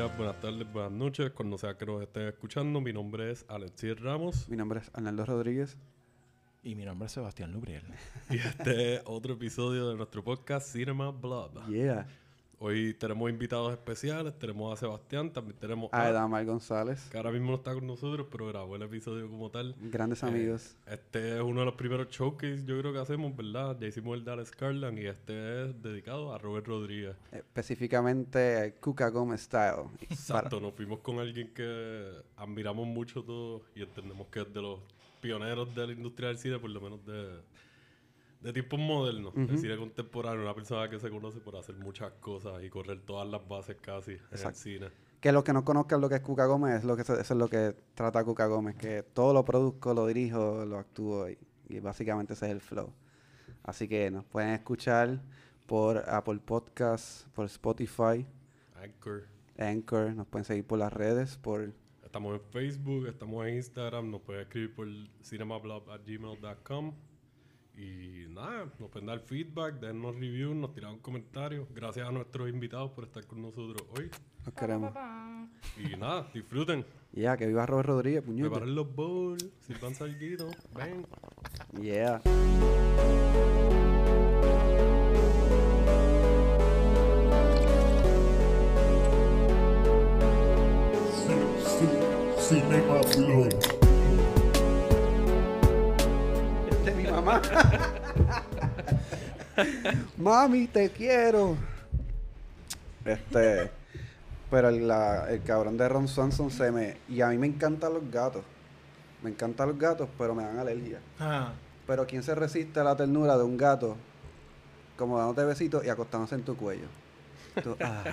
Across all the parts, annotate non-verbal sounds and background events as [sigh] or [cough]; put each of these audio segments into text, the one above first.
días, buenas tardes, buenas noches, cuando sea que nos estén escuchando. Mi nombre es Alexis Ramos Mi nombre es Arnaldo Rodríguez. Y mi nombre es Sebastián Lubriel. y este es otro episodio de nuestro podcast Cinema Blood. Yeah. Hoy tenemos invitados especiales, tenemos a Sebastián, también tenemos A a, Edamar González. que ahora mismo no está con nosotros, pero grabó el episodio como tal. Grandes Eh, amigos. Este es uno de los primeros showcase yo creo que hacemos, ¿verdad? Ya hicimos el Dallas Scarland y este es dedicado a Robert Rodríguez. Específicamente Cuca Gómez Style. Exacto, nos fuimos con alguien que admiramos mucho todos y entendemos que es de los pioneros de la industria del cine, por lo menos de, de tiempos modernos, del cine contemporáneo, una persona que se conoce por hacer muchas cosas y correr todas las bases casi en el cine. Que los que no conozcan lo que es Cuca Gómez, es lo que eso es lo que trata Cuca Gómez. Que todo lo produzco, lo dirijo, lo actúo y, y básicamente ese es el flow. Así que nos pueden escuchar por Apple Podcasts, por Spotify, Anchor. Anchor, nos pueden seguir por las redes, por Estamos en Facebook, estamos en Instagram, nos pueden escribir por cinemablog.gmail.com y nada, nos pueden dar feedback, dennos reviews, nos tiran comentarios. Gracias a nuestros invitados por estar con nosotros hoy. nos queremos. Y nada, disfruten. Yeah, que viva Robert Rodríguez, puñete. Preparen los bowls, sirvan salguito, ven. Yeah. Cinema Blood. Mamá. Mami, te quiero. Este. Pero el, la- el cabrón de Ron Swanson se me. Y a mí me encantan los gatos. Me encantan los gatos, pero me dan alergia. Ah, Pero ¿quién se resiste a la ternura de un gato? Como dándote besitos y acostándose en tu cuello. Tú, ah.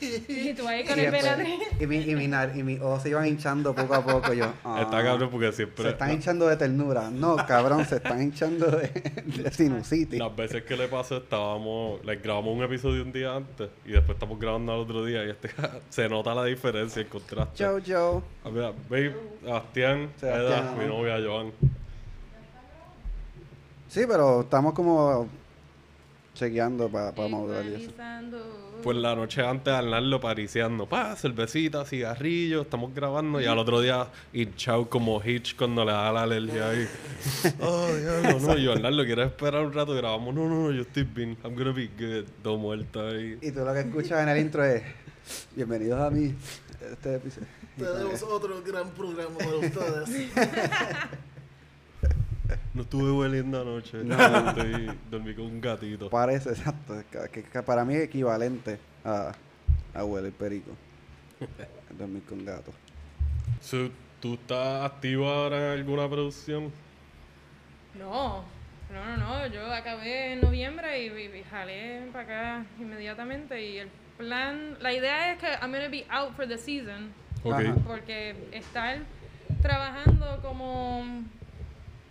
[laughs] Y tú ahí con Y el mi, y, mi nar- y mis ojos se iban hinchando poco a poco. Yo, [laughs] Está ah. cabrón porque Se siempre. están hinchando de ternura. No, cabrón, se están hinchando de, de sinusitis. Las veces que le pasó, estábamos. like, grabamos un episodio un día antes y después estamos grabando al otro día y este [laughs] se nota la diferencia, el contraste. Joe, Joe. A ver, babe, Sebastián, Sebastián, Eda, mi novia Joan. Sí, pero estamos como chequeando para modular y eso. Pues la noche antes Arnaldo pariciando, pa, cervecita, cigarrillo, estamos grabando y al otro día hinchado como Hitch cuando le da la alergia ahí. [laughs] oh, diablo, no, yo Arnaldo, ¿quieres esperar un rato? Grabamos, no, no, no, yo estoy bien, I'm gonna be good, todo muerto ahí. Y tú lo que escuchas en el intro es Bienvenidos a mí. Este episodio. Tenemos otro gran programa para ustedes. [laughs] No estuve hueliendo anoche, No. estoy, dormí con un gatito. Parece, exacto. Que, para mí es equivalente a, a huele el perico. [laughs] Dormir con gato. So, ¿Tú estás activo ahora en alguna producción? No, no, no, no. Yo acabé en noviembre y, y- y jalé para acá inmediatamente. Y el plan, la idea es que I'm gonna be out for the season. Ok. Ajá. Porque estar trabajando como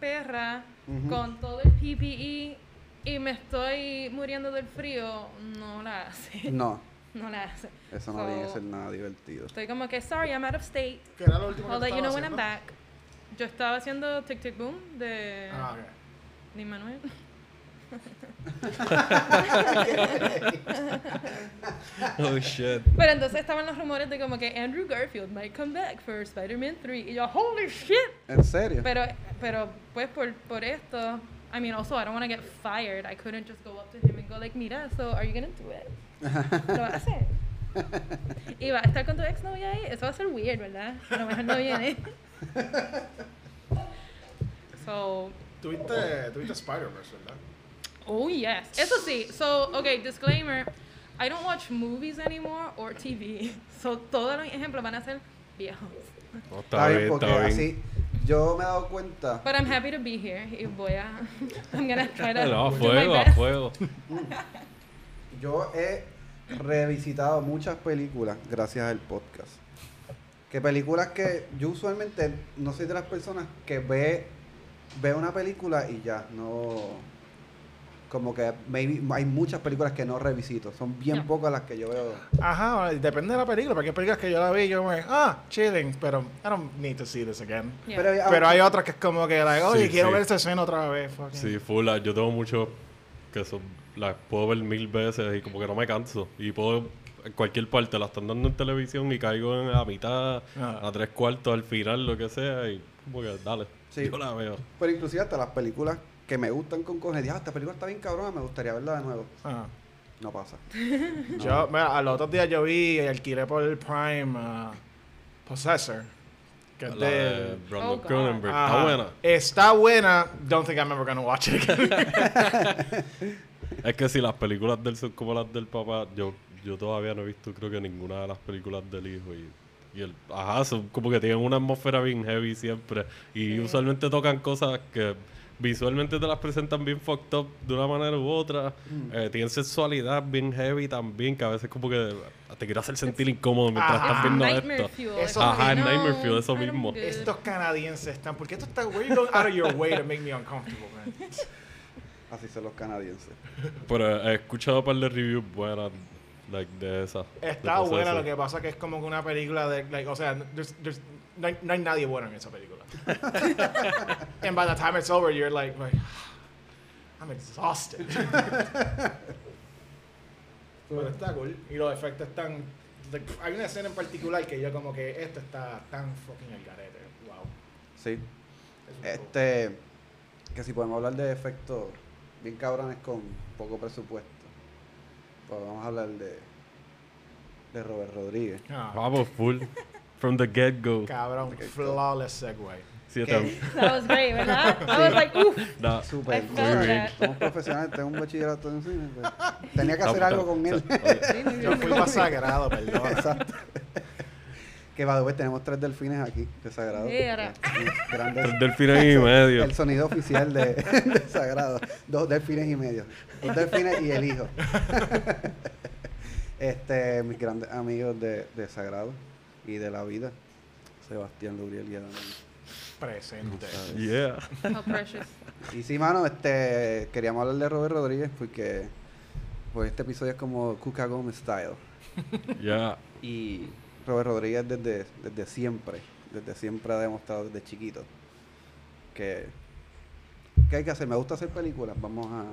perra Ujú. con todo el PPE y me estoy muriendo del frío, no la hace. No, [laughs] No la hace. eso no So, viene a ser nada divertido. Estoy como que, sorry, I'm out of state. Que era lo último I'll que let you know when I'm haciendo. back. Yo estaba haciendo Tic Tic Boom de, Ah, ok. de Manuel. [laughs] [laughs] Oh shit. Pero entonces estaban los rumores de como que Andrew Garfield might come back for Spider-Man 3. Y yo, holy shit. ¿En serio? Pero, pero pues por, por esto, I mean, also I don't want to get fired. I couldn't just go up to him and go like, mira, so are you gonna do it? [laughs] Lo vas a hacer. Y va a estar con tu ex novia ahí. Eso va a ser weird, ¿verdad? A lo mejor no viene. [laughs] So, Tuviste, tuviste Spider-Verse, ¿verdad? Oh yes. Eso sí. So, okay, disclaimer. I don't watch movies anymore or TV. [laughs] So, todos los ejemplos van a ser viejos. No, Está bien, porque está bien. así yo me he dado cuenta. But I'm happy to be here. Y voy a [laughs] I'm gonna try to No, a fuego, a fuego. [laughs] Yo he revisitado muchas películas gracias al podcast. Que películas que yo usualmente no soy de las personas que ve, ve una película y ya, no... Como que maybe hay muchas películas que no revisito. Son bien No. pocas las que yo veo. Ajá, depende de la película, porque hay películas que yo la vi y yo me, ah, chilling, pero I don't need to see this again. Yeah. Pero, Pero hay otras que es como que, like, oye, Sí, quiero sí. ver esta escena otra vez. fucking. Sí, full. ah, Yo tengo muchos que son, las puedo ver mil veces y como que no me canso. Y puedo en cualquier parte, la están dando en televisión y caigo en la mitad, Ah. a tres cuartos, al final, lo que sea, y como que dale, Sí. yo la veo. Pero inclusive hasta las películas que me gustan con cojones, "Ah, esta película está bien cabrona, me gustaría verla de nuevo. Ah. No pasa. [laughs] Yo, mira, a los otros días yo vi y alquilé por el Prime ah, Possessor. Que es de. Brandon Oh. Cronenberg, Ajá. está buena. Está buena. Don't think I'm ever gonna watch it again. [laughs] Es que si las películas del son como las del papá, yo, yo todavía no he visto creo que ninguna de las películas del hijo y, y el ajá, son como que tienen una atmósfera bien heavy siempre y usualmente tocan cosas que visualmente te las presentan bien fucked up de una manera u otra. Eh, tienen sexualidad bien heavy también, que a veces como que te quiere hacer sentir incómodo mientras Ajá. estás viendo Nightmare esto. Fuel. Eso- Ajá, el Nightmare no, Fuel, eso mismo. Estos canadienses están... ¿Por qué tú estás... Where you going out of your way to make me uncomfortable, man? [laughs] Así son los canadienses. Pero he escuchado un par de reviews buenas like, de esas. de Está buena, lo que pasa que es como que una película de... Like, o sea, there's- there's- no, hay, no hay nadie bueno en esa película. [laughs] And by the time it's over, you're like... like I'm exhausted. Pero está cool. Y los efectos están... hay una escena en particular que yo como que esto está tan fucking al garete. Wow. Sí. Es Este, que si podemos hablar de efectos bien cabrones con poco presupuesto, pues vamos a hablar de, de Robert Rodríguez. Ah, Vamos, full. From the get-go. cabrón, flawless segue. Sí, tam- [laughs] That was great, ¿verdad? I was like, oof. da- Súper. Muy bien. that. Somos profesionales, tengo un bachillerato en cine. pues, [laughs] tenía que hacer algo con él. Yo fui más sagrado, perdón. Exacto. [laughs] Que va, pues tenemos tres delfines aquí, de Sagrado. Mira. Grandes. Tres delfines y medio. El sonido oficial de, de Sagrado. Dos delfines y medio. Dos delfines y el hijo. este, mis grandes amigos de, de Sagrado y de la vida. Sebastián Luriel y Adam. Presente. Yeah. How precious. Y sí, mano, este, queríamos hablar de Robert Rodríguez porque pues este episodio es como Cuca Gómez style. Yeah. Y Robert Rodríguez desde, desde siempre, desde siempre ha demostrado desde chiquito que, que hay que hacer. Me gusta hacer películas, vamos a...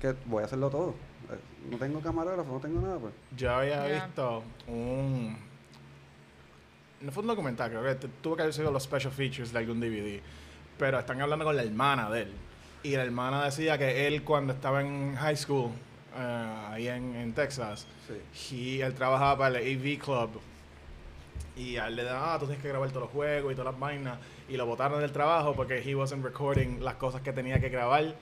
que voy a hacerlo todo. Eh, No tengo camarógrafo, no tengo nada, pues. Yo había Yeah. visto un. No fue un documental, creo que tuvo que haber sido los special features de algún DVD. Pero están hablando con la hermana de él. Y la hermana decía que él, cuando estaba en high school, eh, ahí en, en Texas, Sí. y él trabajaba para el AV Club. Y a él le daban, ah, tú tienes que grabar todos los juegos y todas las vainas. Y lo botaron del trabajo porque he wasn't recording las cosas que tenía que grabar.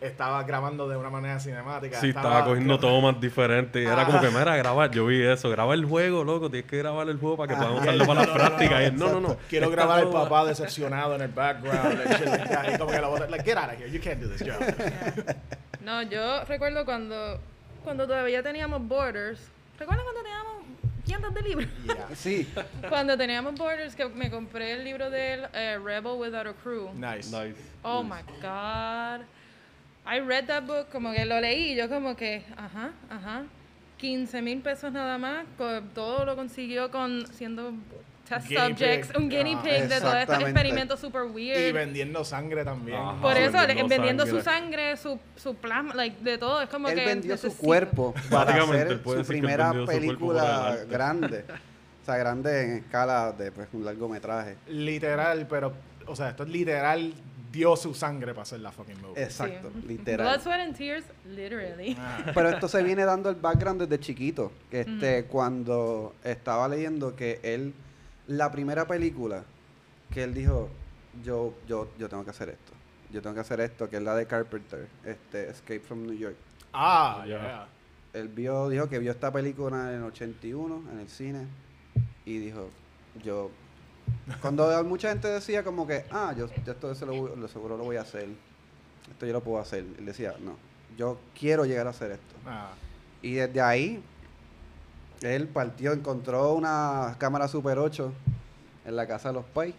Estaba grabando de una manera cinemática. Sí, estaba cogiendo gra- tomas diferentes. Y era como que, mira, grabar. Yo vi eso. Graba el juego, loco. Tienes que grabar el juego para que Ah. podamos usarlo para las [laughs] prácticas. Y él, no, no, no. Quiero grabar al todo- papá decepcionado en el background. like. Y como que lo botan, like, get out of here. You can't do this job. No, yo recuerdo cuando, cuando todavía teníamos Borders. ¿Recuerdan cuando teníamos tiendas de libros? Yeah. Sí, cuando teníamos Borders, que me compré el libro del eh, Rebel Without a Crew. Nice. Nice. Oh my God. I read that book, como que lo leí, y yo como que, ajá, ajá. 15 mil pesos nada más, todo lo consiguió con siendo test Guinea subjects, pig. un guinea Ah, pig de todo este exactamente. experimento super Y weird. vendiendo sangre también. Ajá. Por eso, vendiendo vendiendo su sangre. sangre, su, su plasma, like, de todo, es como él que... vendió su necesito. cuerpo para Básicamente, hacer él su él primera vendió su película el arte. grande. O sea, grande en escala de pues, un largometraje. Literal, pero, o sea, esto es literal, dio su sangre para hacer la fucking movie. Exacto, Sí. literal. Blood, sweat and tears, literally. Ah. [laughs] Pero esto se viene dando el background desde chiquito. Que este, cuando estaba leyendo que él, la primera película que él dijo, yo, yo, yo tengo que hacer esto. Yo tengo que hacer esto, que es la de Carpenter, este, Escape from New York. Ah, Ya. yeah. Él vio, dijo que vio esta película en el 81, en el cine, y dijo, yo... Cuando mucha gente decía como que, ah, yo, yo esto se lo, voy- lo seguro lo voy a hacer, esto yo lo puedo hacer. Él decía, no, yo quiero llegar a hacer esto. Ah. Y desde ahí, él partió, encontró una cámara Super 8 en la casa de los Pais.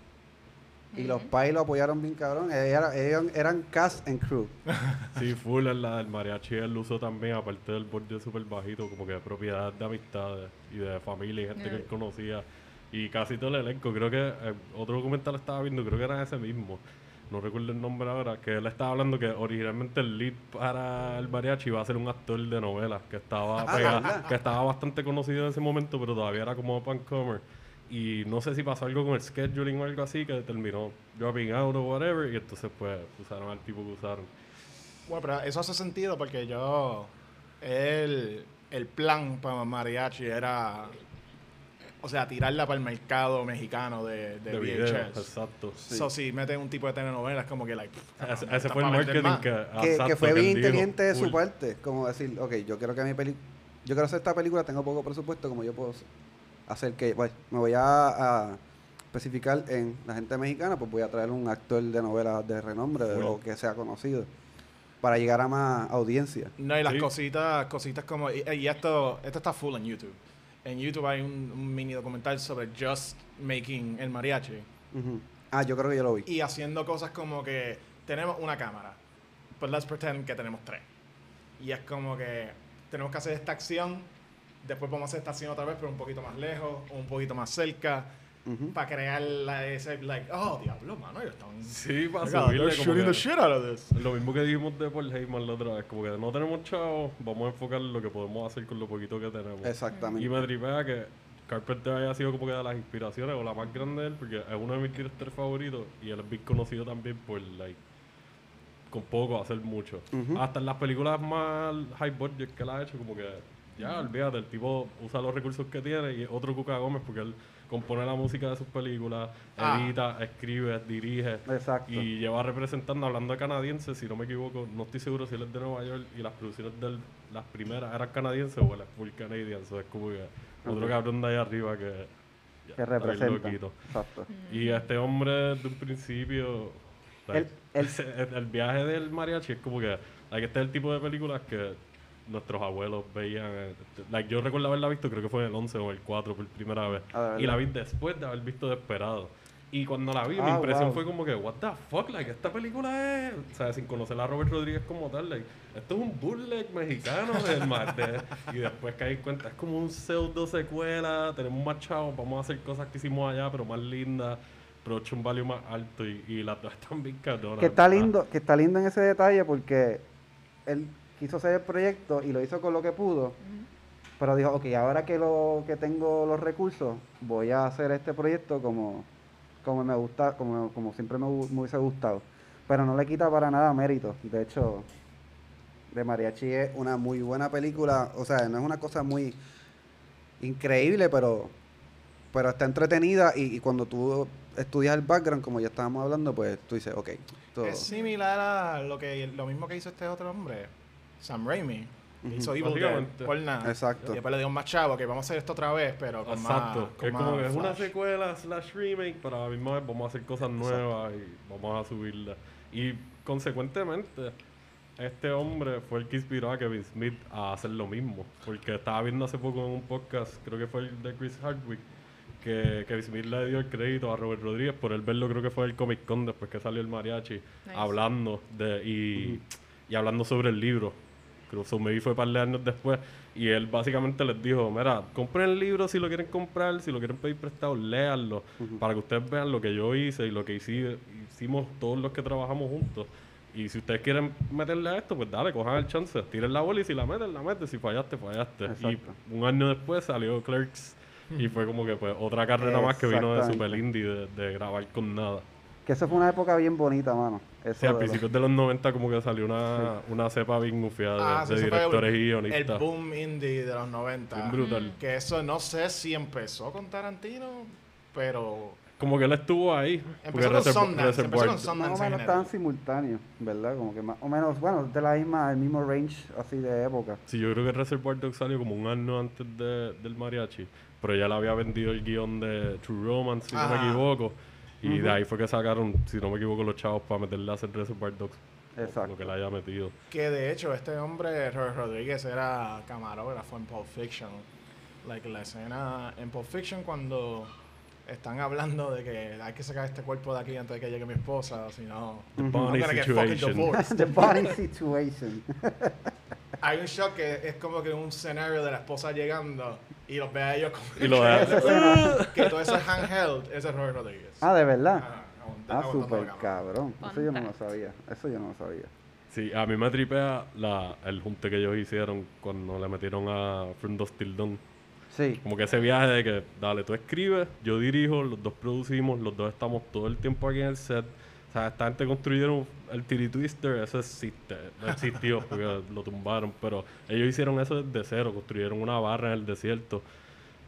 Y los Pais lo apoyaron bien cabrón. Ellos, era- ellos eran cast and crew. [laughs] Sí, full en la del mariachi él lo usó también, aparte del borde súper bajito, como que de propiedad de amistades y de familia y gente que él conocía. Y casi todo el elenco, creo que eh, otro documental estaba viendo, creo que era ese mismo. no recuerdo el nombre ahora, que él estaba hablando que originalmente el lead para el mariachi iba a ser un actor de novela, que estaba Ah, pega- ¿verdad? que estaba bastante conocido en ese momento, pero todavía era como up and comer. Y no sé si pasó algo con el scheduling o algo así, que terminó dropping out o whatever, y entonces pues usaron al tipo que usaron. Bueno, pero eso hace sentido porque yo. El, el plan para mariachi era. O sea, tirarla para el mercado mexicano de, de, De video, VHS. exacto. So, si meten un tipo de telenovela, es como que, like. Ese, ah, ese fue el marketing que, que, fue bien inteligente de su "Cool". parte, como decir, ok, yo quiero que mi película, yo quiero hacer esta película, tengo poco presupuesto, como yo puedo hacer que, bueno, me voy a, a especificar en la gente mexicana, pues voy a traer un actor de novela de renombre Full. o que sea conocido para llegar a más audiencia. No, y las Sí. cositas, cositas como. Y, y esto, esto está full en YouTube. En YouTube hay un, un mini documental sobre just making el mariachi. Ah, yo creo que yo lo vi. Y haciendo cosas como que tenemos una cámara, but let's pretend que tenemos tres. Y es como que tenemos que hacer esta acción, después vamos a hacer esta acción otra vez, pero un poquito más lejos, o un poquito más cerca, Para crear la, ese, like, oh, diablo, mano, ellos están... Sí, para subirle como que- the shit out of this. Lo mismo que dijimos de Paul Heyman la otra vez, como que no tenemos chavos, vamos a enfocar lo que podemos hacer con lo poquito que tenemos. Exactamente. Y me tripea que Carpenter haya sido como que de las inspiraciones o la más grande de él, porque es uno de mis directores favoritos y él es bien conocido también por, like, con poco hacer mucho. Hasta en las películas más high budget que él ha hecho, como que ya, olvídate, el tipo usa los recursos que tiene y otro Cuca Gómez porque él compone la música de sus películas, Ah. edita, escribe, dirige. Exacto. Y lleva representando, hablando de canadienses, si no me equivoco, no estoy seguro si él es de Nueva York y las producciones de él, las primeras eran canadienses o él es full canadian, so es como que otro cabrón de allá arriba que, ya, que representa. loquito. Exacto. Y este hombre desde un principio, El- [laughs] el, el viaje del mariachi es como que, like, este es el tipo de películas que nuestros abuelos veían. eh, Like, yo recuerdo haberla visto, creo que fue en el 11 o el 4 por primera vez. Ah, ¿de y la vi después de haber visto Desperado. Y cuando la vi, mi Ah, impresión wow. fue como que, what the fuck, like, esta película es, o sea, sin conocer a Robert Rodríguez como tal, like, esto es un bootleg mexicano del [laughs] Marte. y después caí en cuenta, es como un pseudo secuela, tenemos más chavos, vamos a hacer cosas que hicimos allá, pero más lindas, production value más alto y, y las dos están bien cabronas. Que está ¿verdad? lindo, que está lindo en ese detalle porque él quiso hacer el proyecto y lo hizo con lo que pudo. Pero dijo, ok, ahora que lo que tengo los recursos, voy a hacer este proyecto como, como me gusta, como, como siempre me, hu- me hubiese gustado. Pero no le quita para nada mérito. De hecho, de Mariachi es una muy buena película. O sea, no es una cosa muy increíble, pero, pero está entretenida y, y cuando tú estudias el background, como ya estábamos hablando, pues tú dices, ok, todo. Es similar a lo, que, lo mismo que hizo este otro hombre, Sam Raimi. Hizo Evil Dead por nada. Exacto. Y después le dio más chavo que vamos a hacer esto otra vez, pero con Exacto, más. con es como más que es una secuela slash remake, pero a la misma vez vamos a hacer cosas nuevas y vamos a subirla. Y consecuentemente, este hombre fue el que inspiró a Kevin Smith a hacer lo mismo. Porque estaba viendo hace poco en un podcast, creo que fue el de Chris Hardwick, que Kevin Smith le dio el crédito a Robert Rodríguez por él verlo, creo que fue el Comic Con después que salió el mariachi, Nice. hablando de y, y hablando sobre el libro. Que maybe fue un par de años después. Y él básicamente les dijo, mira, compren el libro si lo quieren comprar, si lo quieren pedir prestado, léanlo, para que ustedes vean lo que yo hice y lo que hici- hicimos todos los que trabajamos juntos. Y si ustedes quieren meterle a esto, pues dale, cojan el chance, tiren la bola y si la meten, la meten, si fallaste, fallaste. Exacto. Y un año después salió Clerks y fue como que pues otra carrera más que vino de. Super Indie, de, de grabar con nada. Que eso fue una época bien bonita, mano. Eso Sí, al de los- principio de los 90 como que salió una, una cepa bien gufiada de, Ah, sí, de ese fue directores y el, guionistas. el boom indie de los 90. Bien brutal. Que eso no sé si empezó con Tarantino, pero Como que él estuvo ahí. empezó con Reserv- Sundance. Empezó con Reservoir- Sundance más o en menos estaban simultáneos, ¿verdad? Como que más o menos, bueno, de la misma, el mismo range así de época. Sí, yo creo que Reservoir Dogs salió como un año antes de- del mariachi. Pero ya le había vendido el guion de True Romance, si no me Ajá. equivoco. Y Ujú. de ahí fue que sacaron, si no me equivoco, los chavos para meterle a hacer Reservoir Dogs. Exacto. Lo que le haya metido. Que de hecho este hombre, Robert Rodríguez, era camarógrafo en Pulp Fiction. Like la escena en Pulp Fiction cuando están hablando de que hay que sacar este cuerpo de aquí antes de que llegue mi esposa, si no... The. Bonnie I'm gonna get fucking situation. [laughs] [laughs] The body situation. Hay un shot que es como que un escenario de la esposa llegando y los ve a ellos como Y lo deja- [laughs] que todo eso es handheld, ese es Robert Rodríguez. ah, de verdad. Ah, Ah, súper cabrón. Eso yo no lo sabía. Eso yo no lo sabía. Sí, a mí me tripea la, el junte que ellos hicieron cuando le metieron a Friend of Till Dawn. Sí. Como que ese viaje de que, dale, tú escribes, yo dirijo, los dos producimos, los dos estamos todo el tiempo aquí en el set. O sea, esta gente construyeron el Titty Twister, eso existe, no existió porque lo tumbaron, pero ellos hicieron eso desde cero, construyeron una barra en el desierto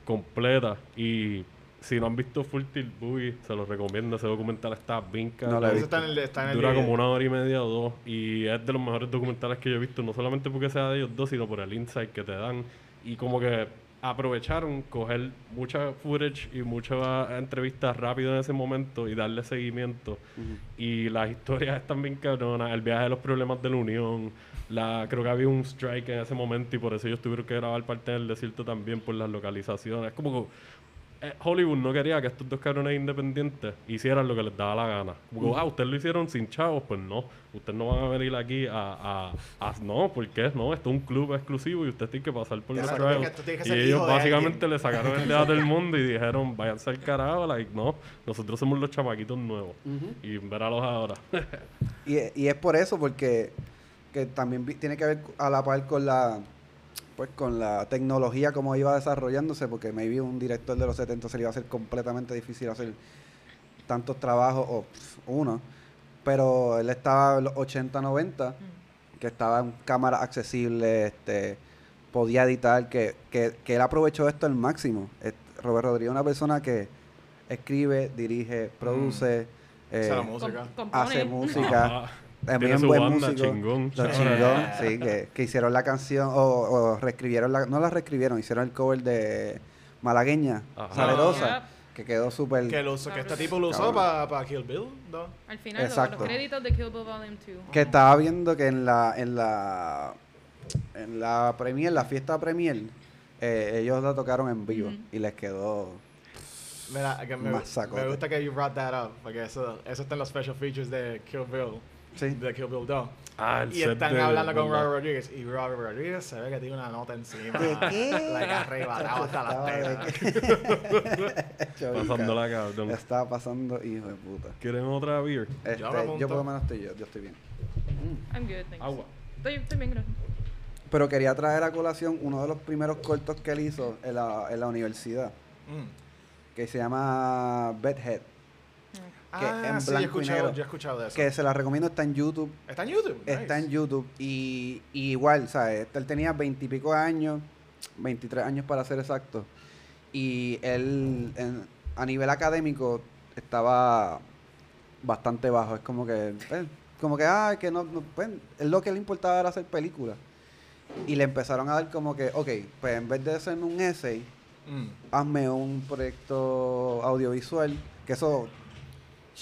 completa y si no han visto Full Tilt Boogie, se los recomiendo, ese documental está bien No lo he cabrón. Eso está en el, está en el Dura video. como una hora y media o dos y es de los mejores documentales que yo he visto, no solamente porque sea de ellos dos, sino por el insight que te dan y como que aprovecharon coger mucha footage y muchas entrevistas rápido en ese momento y darle seguimiento. Y las historias están bien cabronas, el viaje de los problemas de la Unión, la creo que había un strike en ese momento y por eso ellos tuvieron que grabar parte del desierto también por las localizaciones, es como que Hollywood no quería que estos dos cabrones independientes hicieran lo que les daba la gana. Como que, ah, ustedes lo hicieron sin chavos, pues no. Ustedes no van a venir aquí a... a, a- no, ¿por qué? No, esto es un club exclusivo y ustedes tienen que pasar por los trials. Y ellos básicamente le sacaron el dedo del [laughs] mundo y dijeron, váyanse al carajo, like, no, nosotros somos los chamaquitos nuevos. Y véralos ahora. [laughs] Y, y es por eso, porque que también tiene que ver a la par con la pues con la tecnología como iba desarrollándose, porque maybe un director de los 70 se le iba a hacer completamente difícil hacer tantos trabajos, o pff, uno, pero él estaba en los 80, 90, que estaba en cámara accesible, este, podía editar, que, que, que él aprovechó esto al máximo. Robert Rodríguez es una persona que escribe, dirige, produce, la eh, música. Com- compone. hace música. También buen banda, músico. chingón. Lo chingón, sí, que, que hicieron la canción o, o reescribieron la, no la reescribieron, hicieron el cover de Malagueña, Ajá. Salerosa, Yep. que quedó súper Que, lo usó- que este tipo lo usó para Kill Bill, ¿no? Al final, los- Exacto. los créditos de Kill Bill Volume 2. que estaba viendo que en la en la en la premier, la fiesta premier, eh, ellos la tocaron en vivo Ujú. y les quedó Mira, que me, me gusta que you brought that up, porque eso, eso está en los special features de Kill Bill, sí. de Kill Bill 2. Ah, el Y set están de- hablando con. Robert Rodriguez, y Robert Rodríguez se ve que tiene una nota encima. ¿De qué? Like arrebatado hasta las tetas. [laughs] Chavica. Pasándola, cabrón. Estaba pasando, hijo de puta. ¿Quieren otra beer? Este, Yo por lo menos estoy yo, yo estoy bien. I'm good, thanks. Agua. Estoy, estoy bien, gracias. Pero quería traer a colación uno de los primeros cortos que él hizo en la, en la universidad, Mm. que se llama Bedhead, Que Ah, en sí, blanco y negro. yo he escuchado de eso. que se la recomiendo, está en YouTube. Está en YouTube. Está en YouTube y, y igual, ¿sabes? Él tenía veintipico años, 23 años para ser exacto. Y él, en- a nivel académico, estaba bastante bajo. Es como que, pues, como que, ah, que no, no, pues, lo que le importaba era hacer películas. Y le empezaron a dar como que, ok, pues en vez de hacer un essay, Mm. hazme un proyecto audiovisual. Que eso,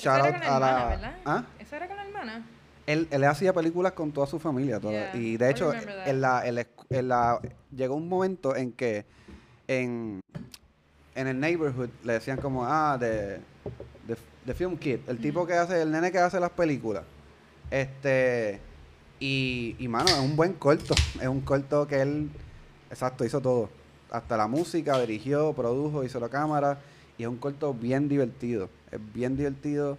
shout out a la. hermana. ¿Ah? Eso era con la hermana. Él, él hacía películas con toda su familia. toda- Yeah, y de hecho, en la, en la escu- en la- llegó un momento en que en, en el neighborhood le decían como, ah, de, de, de Film Kid, el tipo que hace, el nene que hace las películas. Este, y, y mano, es un buen corto. Es un corto que él, exacto, hizo todo. Hasta la música, dirigió, produjo, hizo la cámara. Y es un corto bien divertido. Es bien divertido.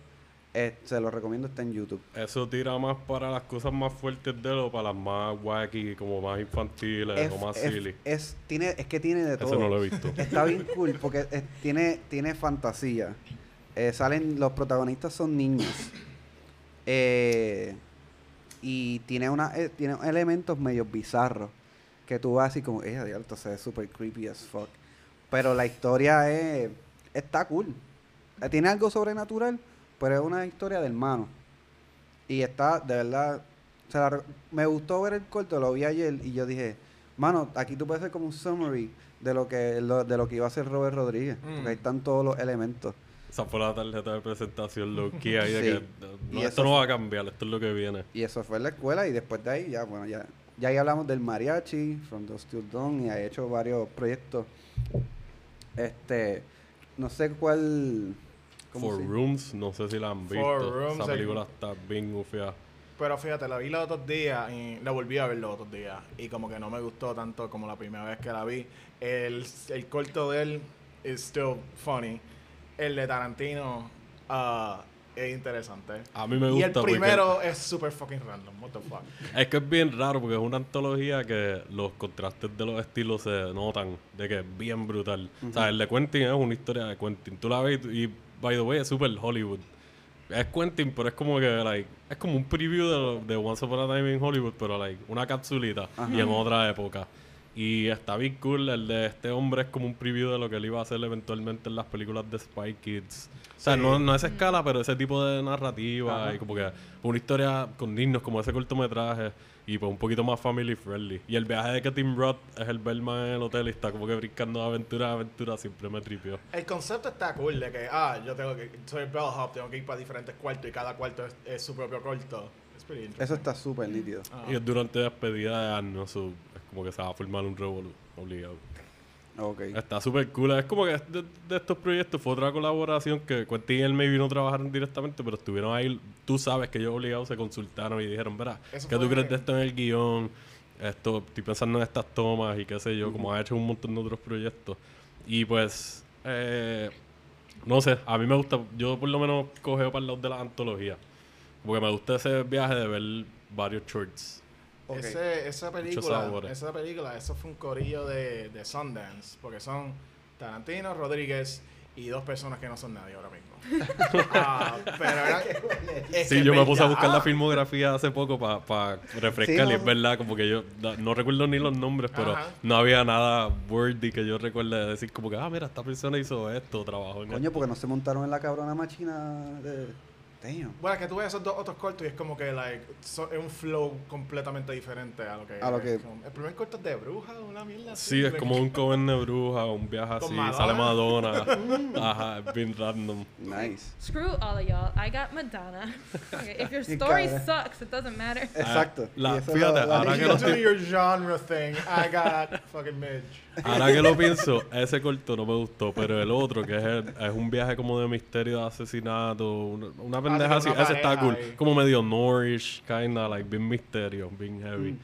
Eh, se lo recomiendo, está en YouTube. Eso tira más para las cosas más fuertes de él o para las más wacky, como más infantiles es, o más es- silly. es- tiene, es que tiene de todo. Eso no lo he visto. [laughs] Está bien cool porque es- tiene, tiene fantasía. Eh, salen, los protagonistas son niños. Eh, y tiene una eh, tiene elementos medio bizarros. Que tú vas así como, eh, esto se ve super creepy as fuck. Pero la historia es, está cool. Tiene algo sobrenatural, pero es una historia de hermano. Y está, de verdad, se la re- me gustó ver el corto, lo vi ayer y yo dije, mano, aquí tú puedes hacer como un summary de lo que lo- de lo que iba a hacer Robert Rodríguez, Mm. porque ahí están todos los elementos. Esa fue la tarjeta de presentación low key ahí de Sí. que no, esto no va a cambiar, esto es lo que viene. Y eso fue en la escuela y después de ahí ya, bueno, ya, ya ahí hablamos del mariachi, From the Still Dawn y ha hecho varios proyectos. Este, no sé cuál... ¿cómo For se- Rooms, no sé si la han visto. For Rooms, Esa el- película está bien ufia. Pero fíjate, la vi los otros días y la volví a ver los otros días. Y como que no me gustó tanto como la primera vez que la vi. El, el corto de él is still funny. El de Tarantino ah, es interesante. A mí me y el gusta porque- primero es super fucking random. What the fuck. Es que es bien raro porque es una antología que los contrastes de los estilos se notan de que es bien brutal. O sea, el de Quentin es una historia de Quentin. Tú la ves y, by the way, es super Hollywood. Es Quentin, pero es como que, like, es como un preview de, de Once Upon a Time in Hollywood, pero, like, una capsulita y en otra época. Y está bien cool. El de este hombre es como un preview de lo que él iba a hacer eventualmente en las películas de Spy Kids. O sea, no, no a esa escala, pero ese tipo de narrativa y como que una historia con niños como ese cortometraje y pues un poquito más family friendly. Y el viaje de que Tim Roth es el Bellman en el hotel y está como que brincando de aventura a aventura siempre me tripió. El concepto está cool de que, ah, yo tengo que, soy el bellhop, tengo que ir para diferentes cuartos y cada cuarto es, es su propio interesting. Eso está súper nítido. Ah. Y es durante despedida de so, es como que se va a formar un revolú obligado. Está súper cool. Es como que de, de estos proyectos fue otra colaboración que Quentin y él maybe no trabajaron directamente, pero estuvieron ahí. Tú sabes que ellos obligados se consultaron y dijeron, verá, ¿qué tú crees de esto en el guion? Esto, estoy pensando en estas tomas y qué sé yo, como ha hecho un montón de otros proyectos. Y pues, eh, no sé, a mí me gusta, yo por lo menos cogeo para el lado de las antologías. Porque me gusta ese viaje de ver varios shorts. Ese, esa película, esa película, eso fue un corillo de, de Sundance, porque son Tarantino, Rodríguez y dos personas que no son nadie ahora mismo. [laughs] Ah, pero era, [laughs] es Sí, yo me puse a buscar la filmografía hace poco para refrescar Sí, y es verdad, como que yo no recuerdo ni los nombres, pero Ajá. no había nada worthy que yo recuerde de decir como que, ah, mira, esta persona hizo esto, trabajó en Coño, porque no se montaron en la cabrona máquina de. Damn. Bueno, es que tú ves esos dos otros cortos y es como que like, so- es un flow completamente diferente a lo que A lo es. que- Como- el primer corto es de bruja, una mierda así. Sí, es like- como un coven de bruja, un viaje así, Madonna. sale Madonna. [laughs] Ajá, es bien random. Nice. Screw all of y'all. I got Madonna. Okay, if your [laughs] story sucks, it doesn't matter. Exacto. la- fíjate, lo- la ahora que lo estoy- your genre thing. I got fucking Midge. Ahora que lo [laughs] pienso, ese corto no me gustó, pero el otro, que es, el- es un viaje como de misterio, de asesinato, una, una pendeja así, ese está cool. ahí. Como medio Norrish, kinda, like, bien misterio, bien heavy. Mm.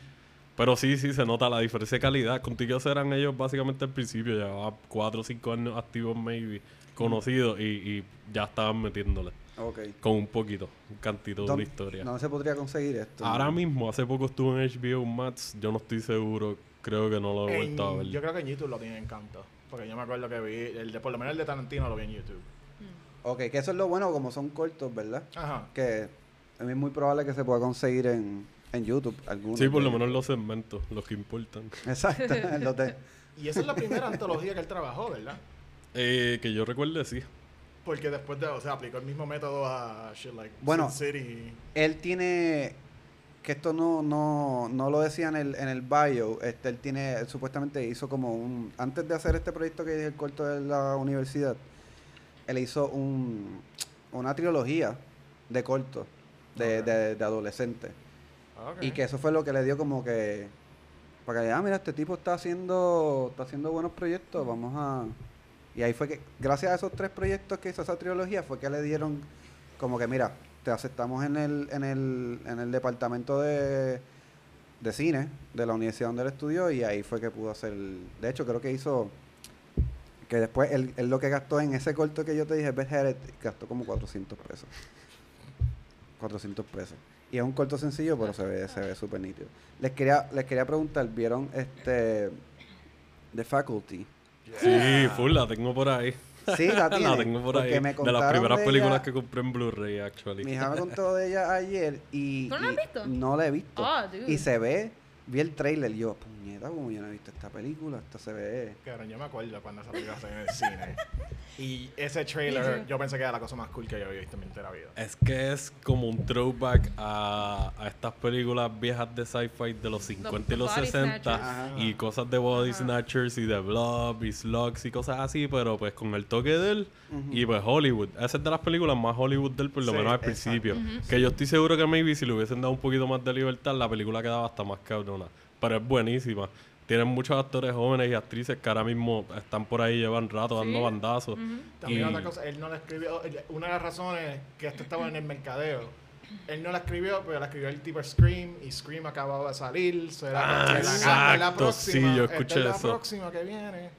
Pero sí, sí, se nota la diferencia de calidad. Contigo eran ellos básicamente al principio, llevaba 4 o 5 años activos, maybe, conocidos, y, y ya estaban metiéndole con un poquito, un cantito de una ¿Dónde- historia. No se podría conseguir esto. Ahora mismo, hace poco estuvo en HBO Max, yo no estoy seguro, creo que no lo he En- vuelto a ver. yo creo que en YouTube lo tiene en canto. Porque yo me acuerdo que vi, el de, por lo menos el de Tarantino lo vi en YouTube. Ok, que eso es lo bueno, como son cortos, ¿verdad? Ajá. Que es muy probable que se pueda conseguir en, en YouTube. Algunos Sí, por lo menos los segmentos, los que importan. Exacto. [laughs] [laughs] los de- Y esa es la primera antología que él trabajó, ¿verdad? Eh, que yo recuerde, sí. Porque después de, o sea, aplicó el mismo método a shit like Bueno. Sin City. Él tiene. Que esto no, no, no lo decía en el, en el bio. Este, él tiene. él supuestamente hizo como un. Antes de hacer este proyecto que es el corto de la universidad, él hizo un, una trilogía de cortos de, Ok. de, de adolescentes. Ok. Y que eso fue lo que le dio como que. Para que, ah, mira, este tipo está haciendo, está haciendo buenos proyectos, vamos a. Y ahí fue que, gracias a esos tres proyectos que hizo esa trilogía, fue que le dieron como que, mira, te aceptamos en el, en el, en el departamento de, de cine de la universidad donde él estudió y ahí fue que pudo hacer. De hecho, creo que hizo. Que después él, él lo que gastó en ese corto que yo te dije, Beth Headed, gastó como 400 pesos. 400 pesos. Y es un corto sencillo, pero se ve se ve súper nítido. Les quería, les quería preguntar, ¿vieron este The Faculty? Sí, full, la tengo por ahí. Sí, la [laughs] tiene. tengo por ahí. me de las primeras de películas ella- que compré en Blu-ray, actually. Mi hija me contó de ella ayer y... ¿Tú no la has visto? No la he visto. Oh, dude. y se ve, vi el trailer y yo, puñeta, como yo no he visto esta película, esta se ve... Cabrón, yo me acuerdo cuando esa película salió en el cine. Y ese trailer, yo pensé que era la cosa más cool que yo había visto en mi entera vida. Es que es como un throwback a, a estas películas viejas de sci-fi de los 50 y los Body 60 Snatchers. Ajá. y cosas de Body Ajá. Snatchers y de Blob y Slugs y cosas así, pero pues con el toque de él Ujú. y pues Hollywood. Esa es de las películas más Hollywood de él, por lo Sí, menos al exacto. principio. Que yo estoy seguro que maybe si le hubiesen dado un poquito más de libertad, la película quedaba hasta más cabrona. Pero es buenísima. Tienen muchos actores jóvenes y actrices que ahora mismo están por ahí, llevan rato dando Sí. bandazos. También Y- otra cosa, él no la escribió. Una de las razones que esto estaba en el mercadeo, él no la escribió, pero la escribió el tipo Scream y Scream acababa de salir. So era Ah, que la- esta es la exacto, próxima, sí, yo escuché es la eso. próxima que viene.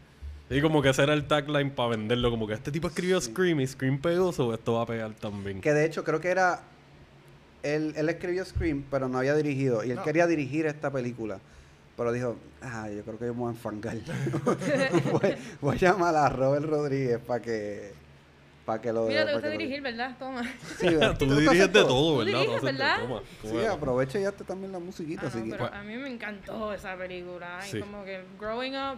Y como que ese era el tagline para venderlo. Como que este tipo escribió Scream y Scream pegó, so esto va a pegar también. Que de hecho creo que era. Él, él escribió Scream, pero no había dirigido. Y él No. quería dirigir esta película. Pero dijo, ah, yo creo que yo me voy a enfangar. [laughs] voy, voy a llamar a Robert Rodríguez para que. Para que lo. Mira, te gusta lo- dirigir, ¿verdad? Toma. Sí, ¿verdad? Tú ¿Te gusta diriges de todo? Tú ¿verdad? diriges, ¿verdad? toma. ¿Cómo Sí, aprovecha y hazte también la musiquita. Ah, así no, que- pero a mí me encantó esa película. Sí. Y como que growing up,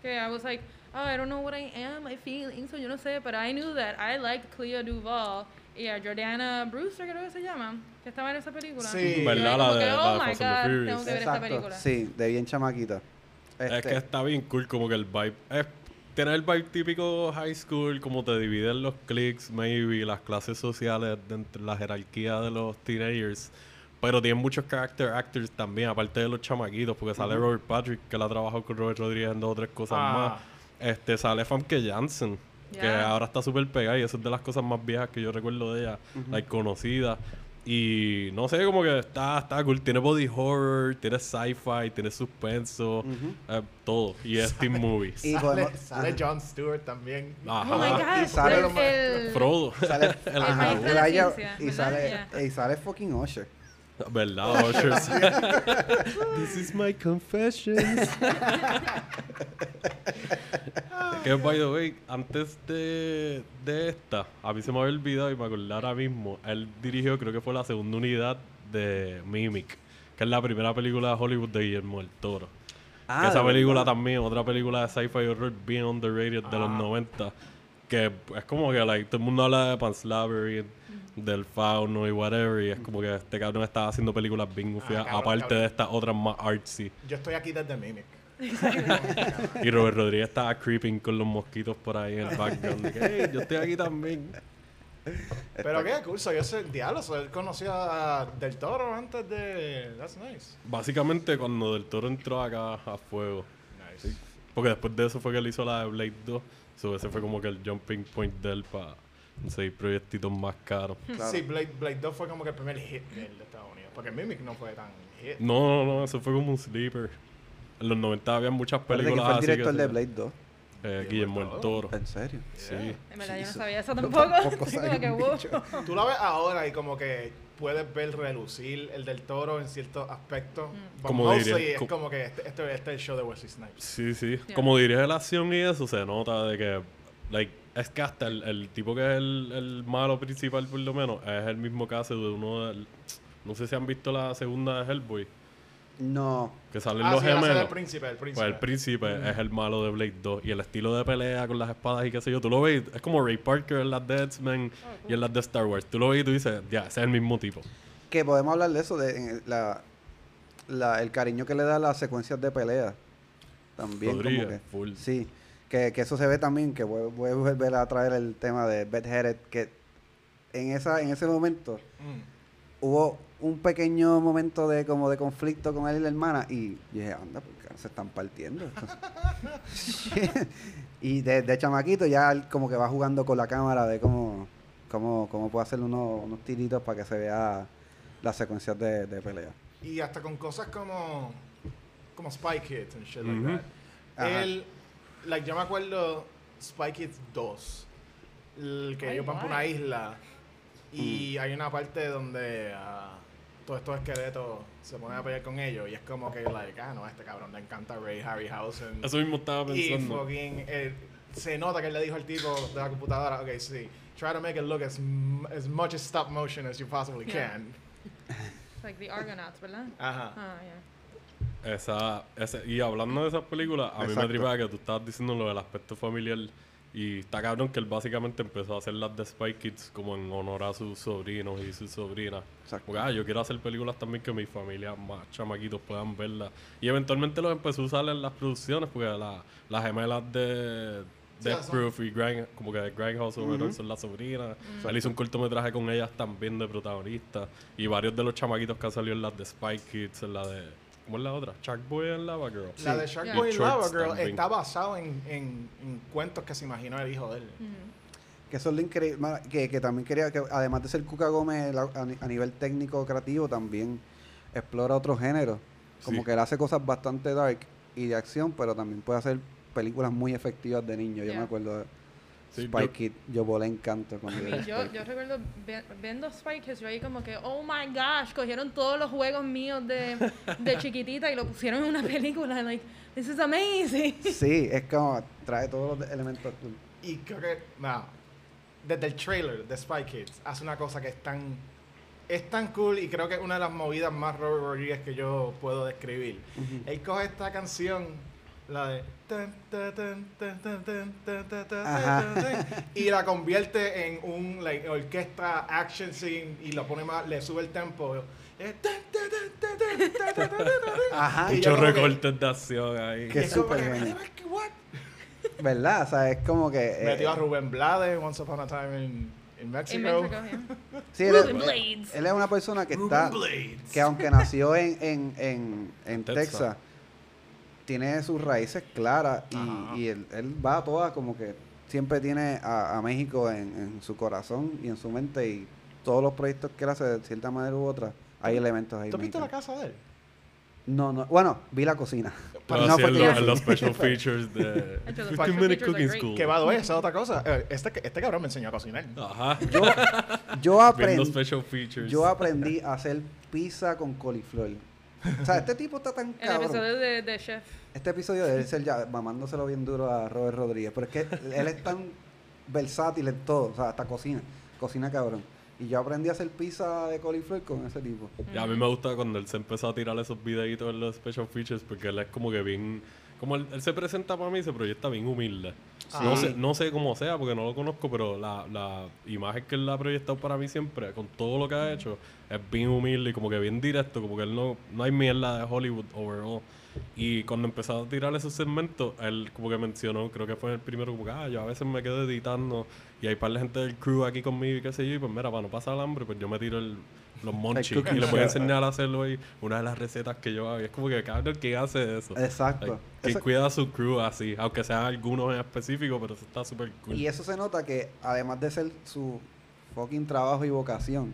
que I was like, oh, I don't know what I am, my feelings, so yo no sé, but I knew that I liked Clea Duvall y a Jordana Brewster, creo que se llama, que estaba en esa película. Sí. ¿Verdad? La de- que, la oh de my God, tengo que ver esta Exacto, película. sí, de bien chamaquita. Es Este, que está bien cool, como que el vibe. Es tener el vibe típico high school, como te dividen los cliques, maybe, las clases sociales, dentro de la jerarquía de los teenagers. Pero tiene muchos character actors también, aparte de los chamaquitos, porque sale Robert Patrick, que la ha trabajado con Robert Rodríguez en dos o tres cosas Ah. más. Este, sale Famke Janssen, que ahora está súper pegada y eso es de las cosas más viejas que yo recuerdo de ella, like, conocida. Y no sé, como que está, está cool. Tiene body horror, tiene sci-fi, tiene suspenso, eh, todo. Y es teen movies. Y Sale, sale. Jon Stewart también. Ajá. Oh my God, Y sale el- lo más- el- Frodo. Sale, [laughs] El Elijah- ciencia, y sale, y sale fucking Usher. ¿Verdad, [laughs] Ushers? This is my confessions. [laughs] que, by the way, antes de, de esta, a mí se me había olvidado y me acordé ahora mismo. Él dirigió, creo que fue la segunda unidad de Mimic, que es la primera película de Hollywood de Guillermo del Toro. Ah, que esa película verdad. también, otra película de sci-fi horror bien underrated de los 90. Que es como que like, todo el mundo habla de Pan's Labyrinth, del fauno y whatever. Y es como que este cabrón estaba haciendo películas bien gufiadas, cabrón, aparte cabrón. de estas otras más artsy. Yo estoy aquí desde Mimic. Y Robert Rodríguez estaba creeping con los mosquitos por ahí en el background. de que, "Hey, yo estoy aquí también. Pero qué curso, yo sé, diablo, so, él conocía a Del Toro antes de... That's nice. Básicamente, cuando Del Toro entró acá a fuego. Nice. Porque después de eso fue que él hizo la de Blade 2. So, ese fue como que el jumping point de él para conseguir proyectitos más caros. Claro. Sí, Blade, Blade 2 fue como que el primer hit de él de Estados Unidos. Porque Mimic no fue tan hit. No, no, no, eso fue como un sleeper. En los 90 había muchas Parece que películas fue el así director que de Blade 2. Eh, Guillermo el Toro. ¿En serio? Sí. En verdad, yo no sabía eso tampoco. [laughs] [laughs] que, bicho. Tú la ves ahora y como que puedes ver relucir el del toro en ciertos aspectos. Mm. Como diría- es co- como que este, este, este es el show de Wesley Snipes. Sí, sí. Yeah. Como dirige la acción y eso, se nota de que, like, es que hasta el, el tipo que es el, el malo principal, por lo menos, es el mismo caso de uno del. No sé si han visto la segunda de Hellboy, No. que salen Ah, los sí, gemelos. el príncipe, el príncipe. Pues el príncipe es el malo de Blade 2. Y el estilo de pelea con las espadas y qué sé yo, tú lo ves, es como Ray Parker en las de X-Men y en las de Star Wars. Tú lo ves y tú dices, ya, ese es el mismo tipo. Que podemos hablar de eso, de en la, la, el cariño que le da a las secuencias de pelea. También Rodríguez, como que... full. Sí, que, que eso se ve también, que voy, voy a volver a traer el tema de Beth Headed, que en, esa, en ese momento Mm. hubo un pequeño momento de como de conflicto con él y la hermana y yo dije, anda, porque se están partiendo. [laughs] y de, de chamaquito ya él como que va jugando con la cámara de cómo, cómo, cómo puede hacer unos, unos tiritos para que se vea las secuencias de, de pelea. Y hasta con cosas como como Spy Kids and shit like that. Él, like, yo me acuerdo Spy Kids 2, el que Ay, ellos van por una isla y hay una parte donde ah, todos estos esqueletos se ponen a pelear con ellos y es como que, like, ah, no, a este cabrón le encanta Ray Harryhausen. Eso mismo estaba Y pensando. fucking, eh, se nota que él le dijo al tipo de la computadora, ok, sí, try to make it look as, m- as much as stop motion as you possibly Yeah. can. [laughs] Like the Argonauts, ¿verdad? Ajá. Ah, yeah. Esa, ese, y hablando de esas películas, a mí me Exacto. tripea que tú estabas diciendo lo del aspecto familiar. Y está cabrón que él básicamente empezó a hacer las de Spy Kids como en honor a sus sobrinos y sus sobrinas. Exacto. Porque ah, yo quiero hacer películas también que mi familia más chamaquitos puedan verlas. Y eventualmente los empezó a usar en las producciones porque la- las gemelas de Death Proof y Grind, como que Grindhouse overall son las sobrinas. Él hizo un cortometraje con ellas también de protagonistas. Y varios de los chamaquitos que han salido en las de Spy Kids, en la de... ¿Cómo es la otra? Shark Boy and Lava Girl. La de Shark Yeah. Boy Y y Lava Girl también. está basado en, en, en cuentos que se imaginó el hijo de él. Que eso es lo increíble, que, que también quería, que además de ser Cuca Gómez la- a, ni- a nivel técnico creativo, también explora otros géneros. Como Sí. que él hace cosas bastante dark y de acción, pero también puede hacer películas muy efectivas de niño. Yo Yeah. me acuerdo de Sí, Spy yo- Kid. Yo volé encanto cuando yo, yo recuerdo viendo Spy Kids, yo ahí como que, oh my gosh, cogieron todos los juegos míos de, de chiquitita y lo pusieron en una película. Like, this is amazing. [laughs] Sí, es como trae todos los elementos. cool. Y creo que, no, desde el trailer de Spy Kids hace una cosa que es tan, es tan cool y creo que es una de las movidas más Robert Rodriguez que yo puedo describir. Él coge esta canción, la de y la convierte en un like, orquesta action scene y lo pone más le sube el tempo Ajá. Muchos recortes de acción ahí. Que es súper genial. ¿Verdad? O sea, es como que. Eh, Metió a Rubén Blades once upon a time in, in Mexico. In Mexico yeah. sí, él, es, él, es una persona que Ruben está. Blades. Que aunque nació en, en, en, en Texas, Texas tiene sus raíces claras y, y él, él va a todas como que siempre tiene a, a México en, en su corazón y en su mente y todos los proyectos que él hace de cierta manera u otra, hay elementos ahí. ¿Tú has visto la casa de él? No, no, bueno, vi la cocina. Pero [laughs] no fue los- los special features de [laughs] Hecho, 15 los special Minute Cooking. School. Que va a esa es otra cosa. Eh, Este, este cabrón me enseñó a cocinar. Ajá. [laughs] Yo, yo, aprendí, special features. yo aprendí a hacer pizza con coliflor. O sea, este tipo está tan El cabrón. episodio de, de Chef. Este episodio debe ser ya mamándoselo bien duro a Robert Rodríguez. Pero es que él es tan versátil en todo. O sea, hasta cocina. Cocina cabrón. Y yo aprendí a hacer pizza de coliflor con ese tipo. Y a mí me gusta cuando él se empezó a tirar esos videitos en los special features porque él es como que bien... Como él, él se presenta para mí, se proyecta bien humilde. No, sé, no sé cómo sea porque no lo conozco, pero la, la imagen que él ha proyectado para mí siempre, con todo lo que ha hecho, es bien humilde y como que bien directo, como que él no, no hay mierda de Hollywood overall. Y cuando empezó a tirar esos segmentos, él como que mencionó, creo que fue el primero, como que, ah, yo a veces me quedo editando y hay par de gente del crew aquí conmigo y qué sé yo, y pues mira, para no pasar hambre, pues yo me tiro el, los monchis y les voy a enseñar a hacerlo hoy, una de las recetas que yo hago. Y es como que, cabrón, ¿quién hace eso? Exacto. Like, que Eso- cuida a su crew así, aunque sean algunos en específico, pero eso está súper cool. Y eso se nota que además de ser su fucking trabajo y vocación,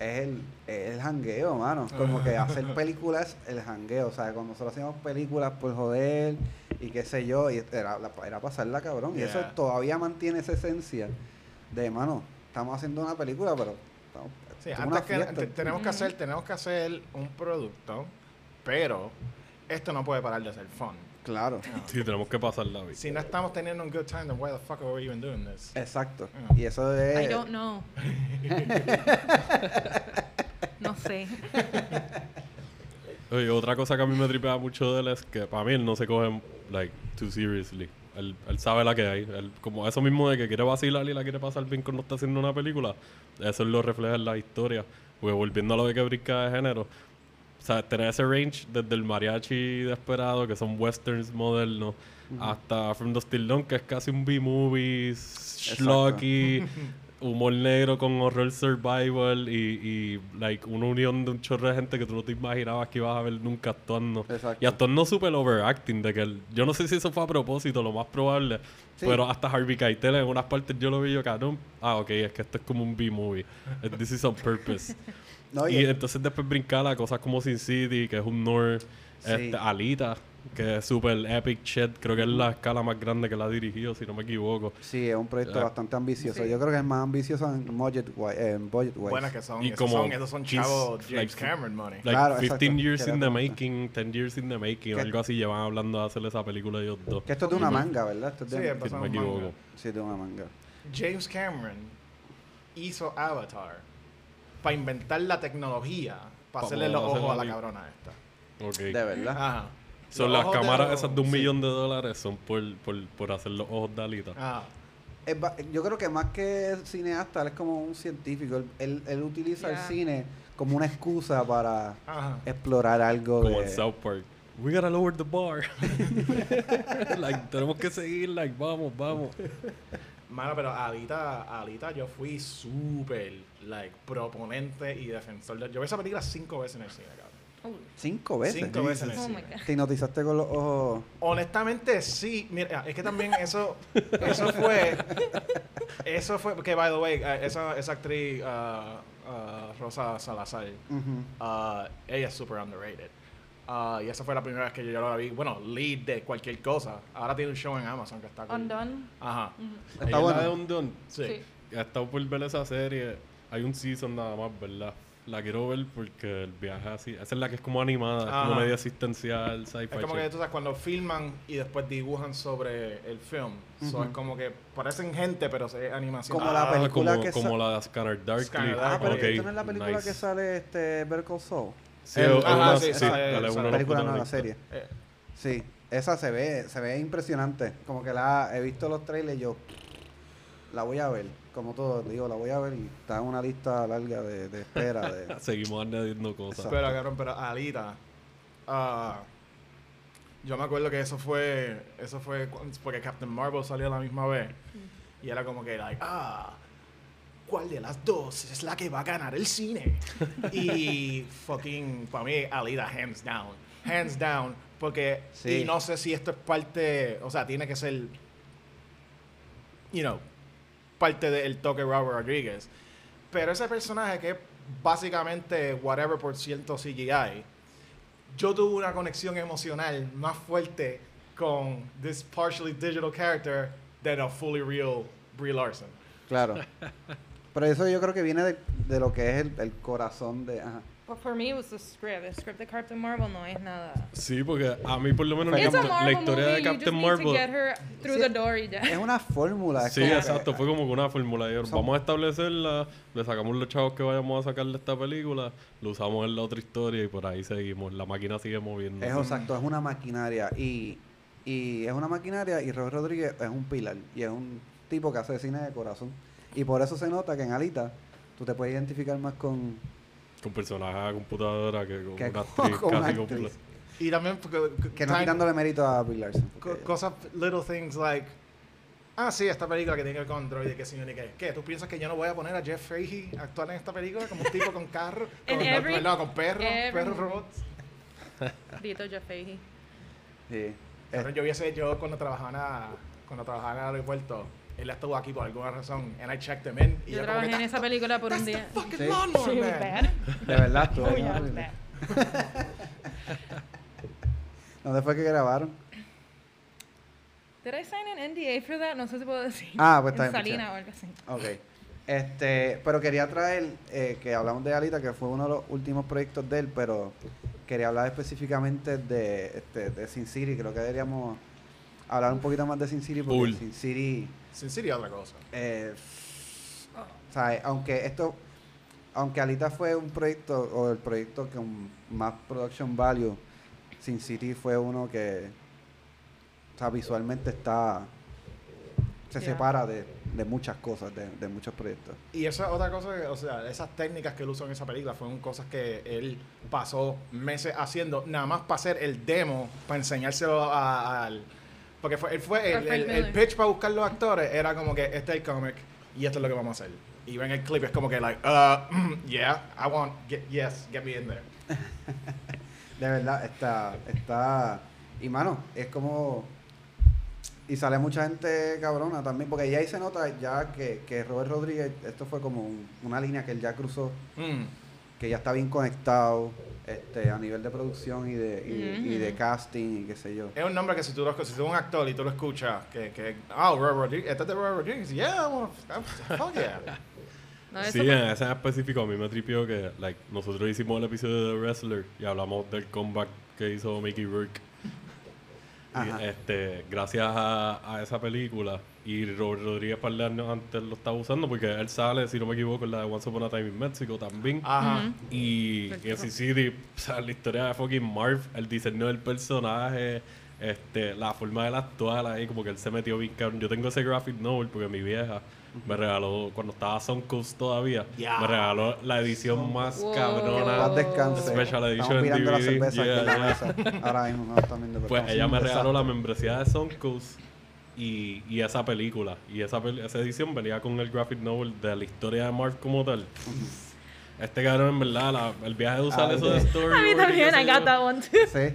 es el, es el jangueo, mano. Como que hacer [laughs] películas es el jangueo. O sea, cuando nosotros hacíamos películas por joder y qué sé yo, y era, la- era pasarla cabrón. Y eso todavía mantiene esa esencia de, mano, estamos haciendo una película, pero estamos, Sí, antes una que tenemos que hacer, tenemos que hacer un producto, pero esto no puede parar de ser fun. Claro, [laughs] Sí, tenemos que pasar la vida. Si no estamos teniendo un good time, then why the fuck are we even doing this? exacto. Ah. Y eso I es... don't know. [laughs] no sé. [laughs] Oye, otra cosa que a mí me tripea mucho de él es que para mí él no se coge, like, too seriously. Él, él sabe la que hay. Él, como eso mismo de que quiere vacilar y la quiere pasar bien cuando está haciendo una película, eso él lo refleja en la historia. Porque volviendo a lo de que brinca de género, o sea, tener ese range desde el mariachi desesperado, que son westerns modernos, hasta From the Still Dawn, que es casi un B-movie, schlocky, humor negro con horror survival y, y like una unión de un chorro de gente que tú no te imaginabas que ibas a ver nunca actuando. Exacto. Y actuando súper overacting, de que el- yo no sé si eso fue a propósito, lo más probable, Sí. pero hasta Harvey Keitel en unas partes yo lo vi yo, cabrón, ah, ok, es que esto es como un B-movie. This is on purpose. [laughs] No, y y- entonces después brincar a cosas como Sin City, que es un North, Sí. este, Alita, que es súper epic shit, creo que es la escala más grande que la ha dirigido, si no me equivoco. Sí, es un proyecto Ya. bastante ambicioso. Sí. Yo creo que es más ambicioso en budget, eh, en budget wise. Buenas que son, Y esos como son, esos son 15, chavos like, James Cameron money. Like Claro, 15 exacto. years in the making, 10 years in the making, algo así llevan hablando de hacer esa película ellos dos. Que esto es de una manga, ¿verdad? Esto es de, Sí, Si no me manga. equivoco. sí, de una manga. James Cameron hizo Avatar para inventar la tecnología para Pa' hacerle los ojos a la cabrona esta. De verdad. Ajá. Son Los las cámaras los- esas de un sí. millón de dólares son por, por, por hacer los ojos de Alita. Ah, Es ba- yo creo que más que cineasta, él es como un científico. Él, él, él utiliza el cine como una excusa para ajá. explorar algo Como de... en South Park. We gotta lower the bar. [laughs] like, tenemos que seguir, like, vamos, vamos. Mano, pero Alita, Alita yo fui súper, like, proponente y defensor de... Yo vi esa película cinco veces en el cine, cabrón. Cinco veces. Cinco veces en el oh cine. Te hipnotizaste con los ojos... Honestamente, sí. Mira, es que también eso, eso fue, eso fue, que by the way, eh, esa, esa actriz, uh, uh, Rosa Salazar, uh, ella es super underrated. Ah, y esa fue la primera vez que yo, yo la vi. Bueno, lead de cualquier cosa. Ahora tiene un show en Amazon que está cool. Undone. Ajá. Está Ella es bueno. la de Undone. Sí. Sí. He estado por ver esa serie. Hay un season nada más, ¿verdad? La quiero ver porque el viaje así. Esa es la que es como animada, es como Ajá. medio asistencial, sci-fi. Es como shit. que tú sabes, cuando filman y después dibujan sobre el film. So, es como que parecen gente, pero es animación. Como la Ah, película como, que como la de Scanner Darkly. Scanner Ah, pero Ok, esta no es la película nice. que sale este Better Call Saul. Sí, El- es ajá, una- sí, sí, esa- dale, esa uno de La los película no, la protagonistas. serie. Eh, Sí, esa se ve, se ve impresionante. Como que la he visto los trailers y yo la voy a ver. Como todo, digo, la voy a ver y está en una lista larga de, de espera. De, [laughs] Seguimos añadiendo cosas. Exacto. Pero, cabrón, pero Alita. ah, yo me acuerdo que eso fue. Eso fue porque Captain Marvel salió a la misma vez. Y era como que, like, ah. ¿Cuál de las dos es la que va a ganar el cine? y [laughs] fucking, para mí, Alita, hands down. Hands down. Porque, Sí. y no sé si esto es parte, o sea, tiene que ser, you know, parte del toque Robert Rodriguez. Pero ese personaje que es básicamente whatever por ciento CGI, yo tuve una conexión emocional más fuerte con this partially digital character than a fully real Brie Larson. claro. [laughs] Pero eso yo creo que viene de, de lo que es el, el corazón de... Ajá. But for me, it was the script. The script de Captain Marvel no es nada. Sí, porque a mí por lo menos la, historia movie. de Captain Marvel. her through Sí, the door y ya. Es una fórmula. Sí, que- exacto, fue como que una fórmula. Son- Vamos a establecerla, le sacamos los chavos que vayamos a sacar de esta película, lo usamos en la otra historia y por ahí seguimos. La máquina sigue moviendo. Es exacto, es una maquinaria y, y es una maquinaria y Robert Rodríguez es un pilar y es un tipo que hace cine de corazón. Y por eso se nota que en Alita tú te puedes identificar más con... Con personajes de computadora que con Que una con- actriz con una casi actriz. completa. Y también porque, Que no quitándole mérito a Bill Larson. co- cosas, little things like, ah, sí, esta película que tiene que ver con Android y que sí, ni qué. ¿Qué? ¿Tú piensas que yo no voy a poner a Jeff Fahey a actuar en esta película como un tipo con carro? [laughs] Con, every- con perros, every perros robots. [laughs] Dito Jeff Fahey. sí. Cabrón, yo hubiese, yo cuando trabajaba en, cuando trabajaba en el aeropuerto, él estuvo aquí por alguna razón, and I checked him in. Y Yo yo como trabajé que, en esa película por un "That's the día. fucking Sí. lawnmower was man." bad. [laughs] De verdad, tú. Oh. [laughs] ¿Dónde fue que grabaron? Did I sign an NDA for that? No sé si puedo decir. Ah, pues está En bien, Salina o algo así. Ok. Este, pero quería traer, eh, que hablamos de Alita, que fue uno de los últimos proyectos de él, pero quería hablar específicamente de, este, de Sin City. Creo que deberíamos hablar un poquito más de Sin City, porque Full. Sin City, Sin serio otra cosa. eh, o sea, aunque esto, aunque Alita fue un proyecto, o el proyecto con más production value, Sin City fue uno que, o sea, visualmente está, se Yeah. separa de, de muchas cosas, de, de muchos proyectos. Y esa es otra cosa, que, o sea, esas técnicas que él usó en esa película fueron cosas que él pasó meses haciendo, nada más para hacer el demo, para enseñárselo a- al... Porque fue, él fue el, el- pitch para buscar los actores era como que este es el cómic y esto es lo que vamos a hacer. Y ven el clip es como que, like, uh, [clears throat] yeah, I want, get, yes, get me in there. [laughs] De verdad, está, está, y mano, es como, y sale mucha gente cabrona también, porque ya ahí se nota ya que, que Robert Rodríguez, esto fue como un- una línea que él ya cruzó, Mm. que ya está bien conectado, este, a nivel de producción y de, y, y de casting y qué sé yo. Es un nombre que si tú, lo, si tú eres un actor y tú lo escuchas, que, que ah, Robert Rodriguez, este es de Robert Rodriguez, yeah, well, fuck yeah. [laughs] No, Sí, en ese en específico a mí me tripió que like, nosotros hicimos el episodio de The Wrestler y hablamos del comeback que hizo Mickey Rourke. Y, este, gracias a, a esa película y Robert Rodríguez par de años antes lo estaba usando porque él sale, si no me equivoco, en la de Once Upon a Time in Mexico también. Ajá. Y, y en Sin City, o sea, la historia de fucking Marv, el diseño del personaje, este, la forma de actuar ahí, como que él se metió bien cabrón. Yo tengo ese graphic novel porque mi vieja me regaló, cuando estaba Suncoast todavía, Ya. me regaló la edición más Wow. Cabrona. descanse. Special edition Estamos en mirando la DVD. cerveza la Yeah, mesa. Ahora mismo viendo. pero Pues ella me regaló la membresía de Suncoast y, y esa película. Y esa, esa edición venía con el graphic novel de la historia de Marv como tal. Este cabrón, en verdad, la- el viaje de usar Ah, eso de story. A mí también, I got that one too. Sí.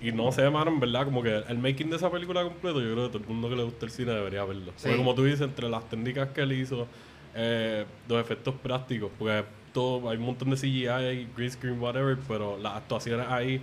Y, y no sé, mano, en verdad, como que el making de esa película completo, yo creo que todo el mundo que le gusta el cine debería verlo. Sí. Porque como tú dices, entre las técnicas que él hizo, eh, los efectos prácticos, porque todo, hay un montón de CGI, green screen, whatever, pero las actuaciones ahí,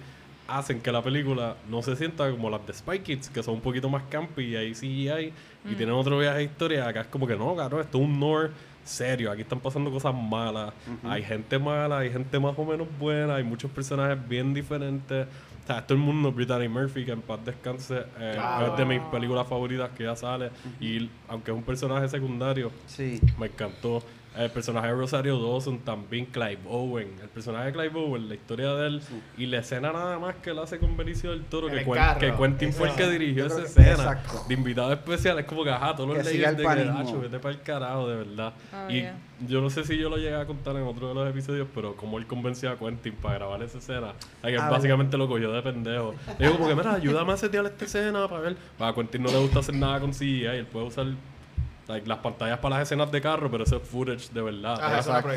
hacen que la película no se sienta como las de Spy Kids, que son un poquito más campy y ahí CGI y tienen otro viaje de historia. Acá es como que no, claro, esto es un Nor serio. Aquí están pasando cosas malas. Hay gente mala, hay gente más o menos buena, hay muchos personajes bien diferentes. O sea, todo el mundo, Brittany Murphy, que en paz descanse, eh, es de mis películas favoritas que ya sale. Y aunque es un personaje secundario, Sí. me encantó. El personaje de Rosario Dawson también, Clive Owen. El personaje de Clive Owen, la historia de él y la escena nada más que él hace con Benicio del Toro, que, carro. que Quentin fue el que dirigió esa escena exacto. de invitado especial. Es como que, ajá, todos los el de que, panismo. "Acho, vete para el carajo, de verdad. Oh, y yeah. yo no sé si yo lo llegué a contar en otro de los episodios, pero como él convenció a Quentin para grabar esa escena, a que Ah, básicamente lo cogió de pendejo. Le digo como que, mira, ayúdame a setear esta escena para ver. A Quentin no le gusta hacer nada con CGI, él puede usar like, las pantallas para las escenas de carro, pero eso es footage de verdad. Ah, Exacto.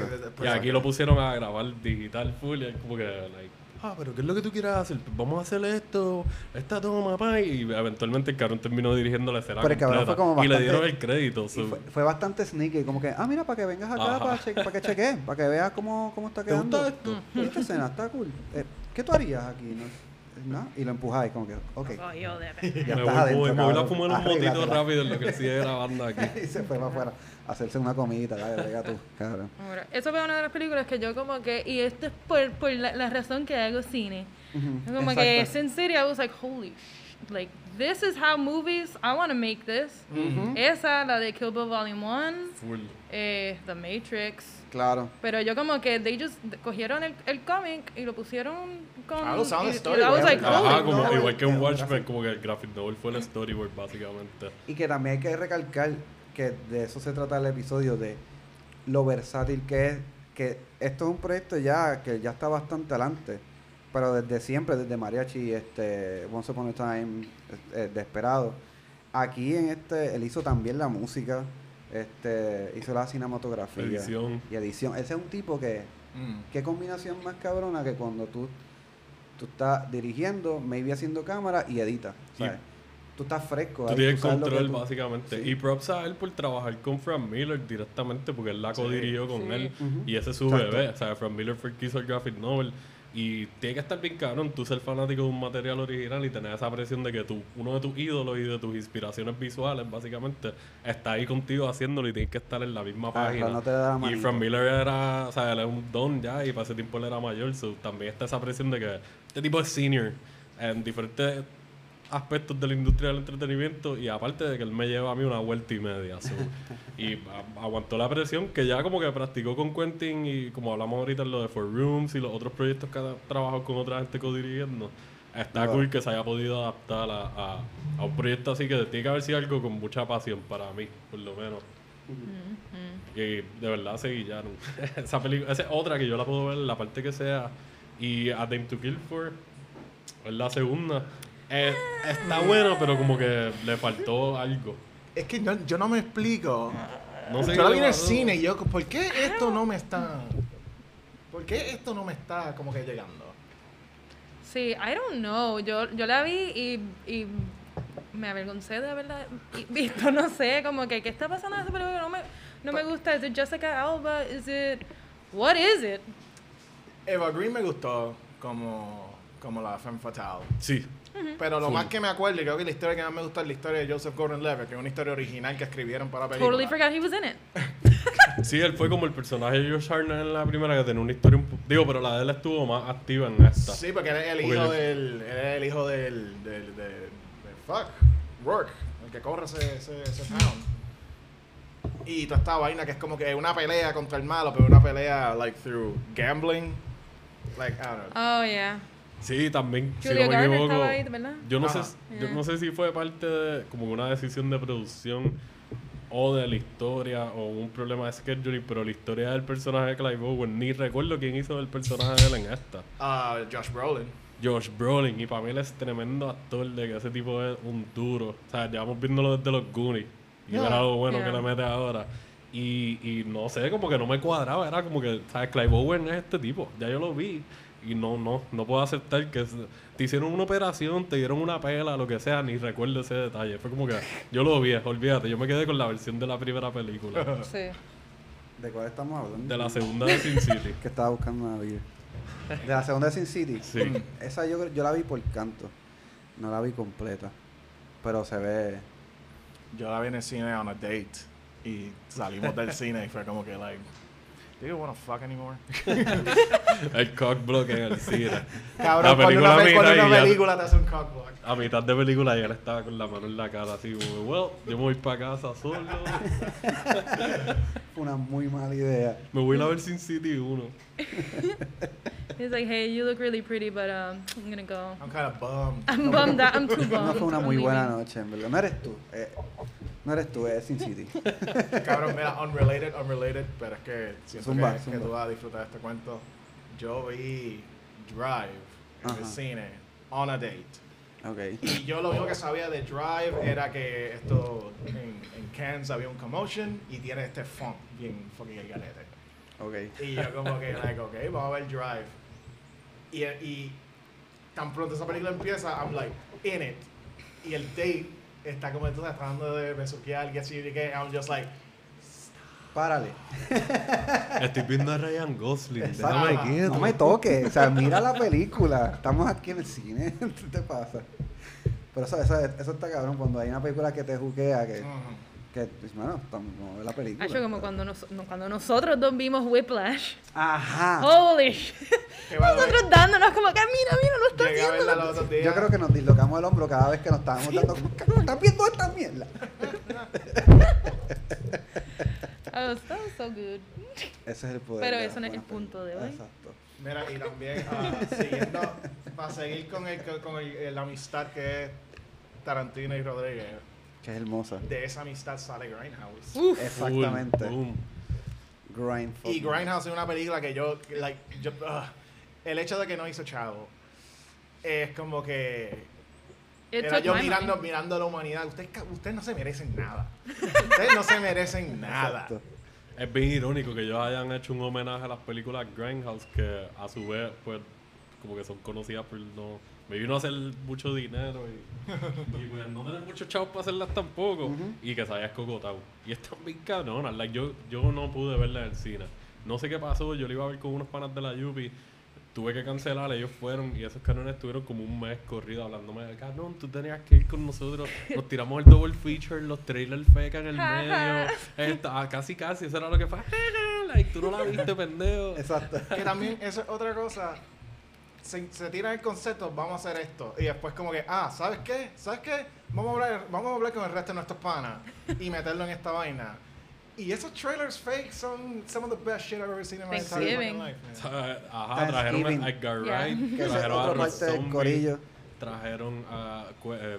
y aquí lo pusieron a grabar digital full y es como que, like, ah, pero ¿qué es lo que tú quieres hacer? Pues vamos a hacer esto, esta toma, pa. Y eventualmente el cabrón terminó dirigiendo la escena Pero el cabrón completa. fue como Y le bastante- dieron el crédito. So- fue, fue bastante sneaky, como que, ah, mira, para que vengas acá, para, che- para que cheques, para que veas cómo, cómo está ¿Te quedando. gusta esto? Esta escena está cool. Eh, ¿Qué tú harías aquí? No? ¿No? Y lo empujáis, como que, ok. Oh, yo de Ya me estás voy, adentro, voy- me voy a fumar un motito rápido en lo que sigue grabando aquí. [laughs] y se fue para afuera a hacerse una comidita, dale, venga tú, cabrón. Eso fue una de las películas que yo como que, y esto es por, por la, la razón que hago cine. Ujú, Como que exacto. Sin City, I was like, holy, like, this is how movies, I want to make this. Ujú. Esa, la de Kill Bill Volume 1, Full. eh, The Matrix. Claro. Pero yo como que, they just cogieron el, el cómic y lo pusieron con... Ah, lo de y storyboard. I was like, Ajá, como, no, igual que un Watchmen, como que el graphic novel fue el storyboard, básicamente. Y que también hay que recalcar que de eso se trata el episodio, de lo versátil que es, que esto es un proyecto ya que ya está bastante adelante, pero desde siempre, desde Mariachi, este, Once Upon a Time, eh, Desperado, aquí en este, él hizo también la música, este, hizo la cinematografía Edición. y edición. Ese es un tipo que, Mm. qué combinación más cabrona que cuando tú, tú estás dirigiendo, maybe haciendo cámara y editas, Y- ¿sabes? Tú estás fresco. Tú tienes control, tú- básicamente. Sí. Y props a él por trabajar con Frank Miller directamente, porque él la Sí. co-dirigió con Sí. él. Ujú. Y ese es su Exacto. bebé. O sea, Frank Miller fue el que hizo el graphic novel. Y tiene que estar bien cabrón tú ser fanático de un material original y tener esa presión de que tú, uno de tus ídolos y de tus inspiraciones visuales, básicamente, está ahí contigo haciéndolo y tienes que estar en la misma Ah, página. no te da la y. Frank Miller era, o sea, él es un don ya y para ese tiempo él era mayor. So, también está esa presión de que este tipo es senior en diferentes aspectos de la industria del entretenimiento y aparte de que él me lleva a mí una vuelta y media. so, y a- aguantó la presión que ya como que practicó con Quentin y como hablamos ahorita en lo de Four Rooms y los otros proyectos que ha trabajado con otra gente co-dirigiendo. Está Claro. cool que se haya podido adaptar a, a- a un proyecto así que tiene que haber sido algo con mucha pasión para mí, por lo menos. Y de verdad se guillaron. [laughs] esa película, esa es otra que yo la puedo ver en la parte que sea. Y A Time to Kill For es la segunda. Eh, está buena, pero como que le faltó algo. Es que yo, yo no me explico. No sé yo la qué vi en el cine y yo, ¿por qué esto no me está. ¿Por qué esto no me está como que llegando? Sí, I don't know. Yo, yo la vi y, y me avergoncé de haberla visto. No sé, como que, ¿qué está pasando en esa película? No me, no me gusta. ¿Es Jessica Alba? ¿Is it... What is it? Eva Green me gustó como, como la femme fatale. Sí. Pero lo más que me acuerdo, y creo que la historia que más me gusta es la historia de Joseph Gordon-Levitt, que es una historia original que escribieron para la película. Totally forgot he was in it. [laughs] Sí, él fue como el personaje de Josh Hartnett en la primera que tenía una historia un Digo, pero la de él estuvo más activa en esta. Sí, porque él es el hijo del. Él es el hijo del. del, de, de- fuck. Rourke. El que corre ese, ese, ese town. Y toda esta vaina que es como que una pelea contra el malo, pero una pelea like through gambling. Like, I don't know. Oh, yeah. Sí, también. si no me equivoco. estaba ahí, ¿verdad? Yo no Ajá. sé, yo Yeah. no sé si fue parte de como una decisión de producción o de la historia o un problema de scheduling, pero la historia del personaje de Clive Owen, ni recuerdo quién hizo el personaje de él en esta. Ah, Josh Brolin. Josh Brolin, y para mí él es tremendo actor de que ese tipo es un duro. O sea, llevamos viéndolo desde los Goonies. Y Yeah. era lo bueno Yeah. que le mete ahora. Y, y no sé, como que no me cuadraba. Era como que, ¿sabes? Clive Owen es este tipo. Ya yo lo vi. Y no, no, no puedo aceptar que te hicieron una operación, te dieron una pela, lo que sea, ni recuerdo ese detalle. Fue como que yo lo vi, olvídate. Yo me quedé con la versión de la primera película. [laughs] Sí. ¿De cuál estamos hablando? de la segunda de Sin City. [laughs] Que estaba buscando una vida. De la segunda de Sin City. Sí. Esa yo, yo la vi por canto. No la vi completa. Pero se ve. Yo la vi en el cine on a date y salimos del cine y fue como que, like, do you wanna fuck anymore? [laughs] El cockblock en el cine. Cabrón, La cuando película una, pe- mira cuando una película te hace un cockblock. A mitad de película ya él estaba con la mano en la cara así como, well, yo me voy para casa solo. Fue una muy mala idea. Me voy a ver Sin City 1. He's like, hey, you look really pretty, but um, I'm gonna go. I'm kind of bummed. I'm bummed out. I'm too bummed. No fue una muy buena noche, en verdad. No eres tú. eh, no eres tú, es Sin City. [laughs] Cabrón, mira, unrelated, unrelated, pero es que siento Zumba, que, que zumba. tú vas a disfrutar de este cuento. Yo vi Drive en el Ajá. cine, on a date. Ok. Y yo lo único que sabía de Drive era que esto en, en Cannes había un commotion y tiene este font bien fucking el garete. Ok. Y yo como que, like, ok, vamos a ver Drive. Y, y tan pronto esa película empieza, I'm like, in it. Y el date está como entonces tratando de besuquear y así, y que I'm just like, Párale. [laughs] Estoy viendo a Ryan Gosling. Exacto. Déjame quieto. No me toques. O sea, mira la película. Estamos aquí en el cine. [laughs] ¿Qué te pasa? Pero eso, eso, eso está cabrón cuando hay una película que te juquea, que. Que pues, bueno, ver la película. Hacho, como cuando, nos, no, cuando nosotros dos vimos Whiplash. Ajá. Holy Nosotros dándonos como que, mira, mira, no está Llegué viendo. los días. Yo creo que nos dislocamos el hombro cada vez que nos estábamos dando como, cabrón, ¿estás viendo esta mierda? [laughs] Oh, was so good. Ese es el poder. Pero eso no es el punto de hoy. Exacto. Mira, y también, ah, siguiendo, para seguir con, el, con el- la amistad que es Tarantino y Rodríguez, Que es hermosa. de esa amistad sale Grindhouse. Uf. Exactamente. Boom. Grind. Y Grindhouse es una película que yo, like, yo, el hecho de que no hizo chavo es como que It era yo mirando, mind. mirando a la humanidad. Ustedes, ustedes no se merecen nada. Ustedes no se merecen [laughs] nada. Exacto. Es bien irónico que ellos hayan hecho un homenaje a las películas Grindhouse que a su vez pues como que son conocidas por no me vino a hacer mucho dinero y, [laughs] y, pues no tener muchos chavos para hacerlas tampoco Ujú. y que se haya escocotado y están bien cabronas like, yo, yo no pude verla en el cine no sé qué pasó yo la iba a ver con unos panas de la Yupi tuve que cancelar, ellos fueron y esos canones estuvieron como un mes corrido hablándome de cabrón, tú tenías que ir con nosotros, nos tiramos el double feature, los trailers feca en el medio, esta- ah, casi casi, eso era lo que fue, [laughs] like, tú no la viste, pendejo. Exacto. Que también, eso es otra cosa. Se, se tira el concepto, vamos a hacer esto. Y después como que, ah, ¿sabes qué? ¿Sabes qué? Vamos a hablar, vamos a hablar con el resto de nuestros panas y [laughs] meterlo en esta vaina. Y esos trailers fake son some of the best shit I've ever seen in my entire fucking life. Man. Ajá, trajeron a Edgar Yeah. Wright, Que es trajeron a otra Rob parte del Zombie, corillo. trajeron a... cu- eh,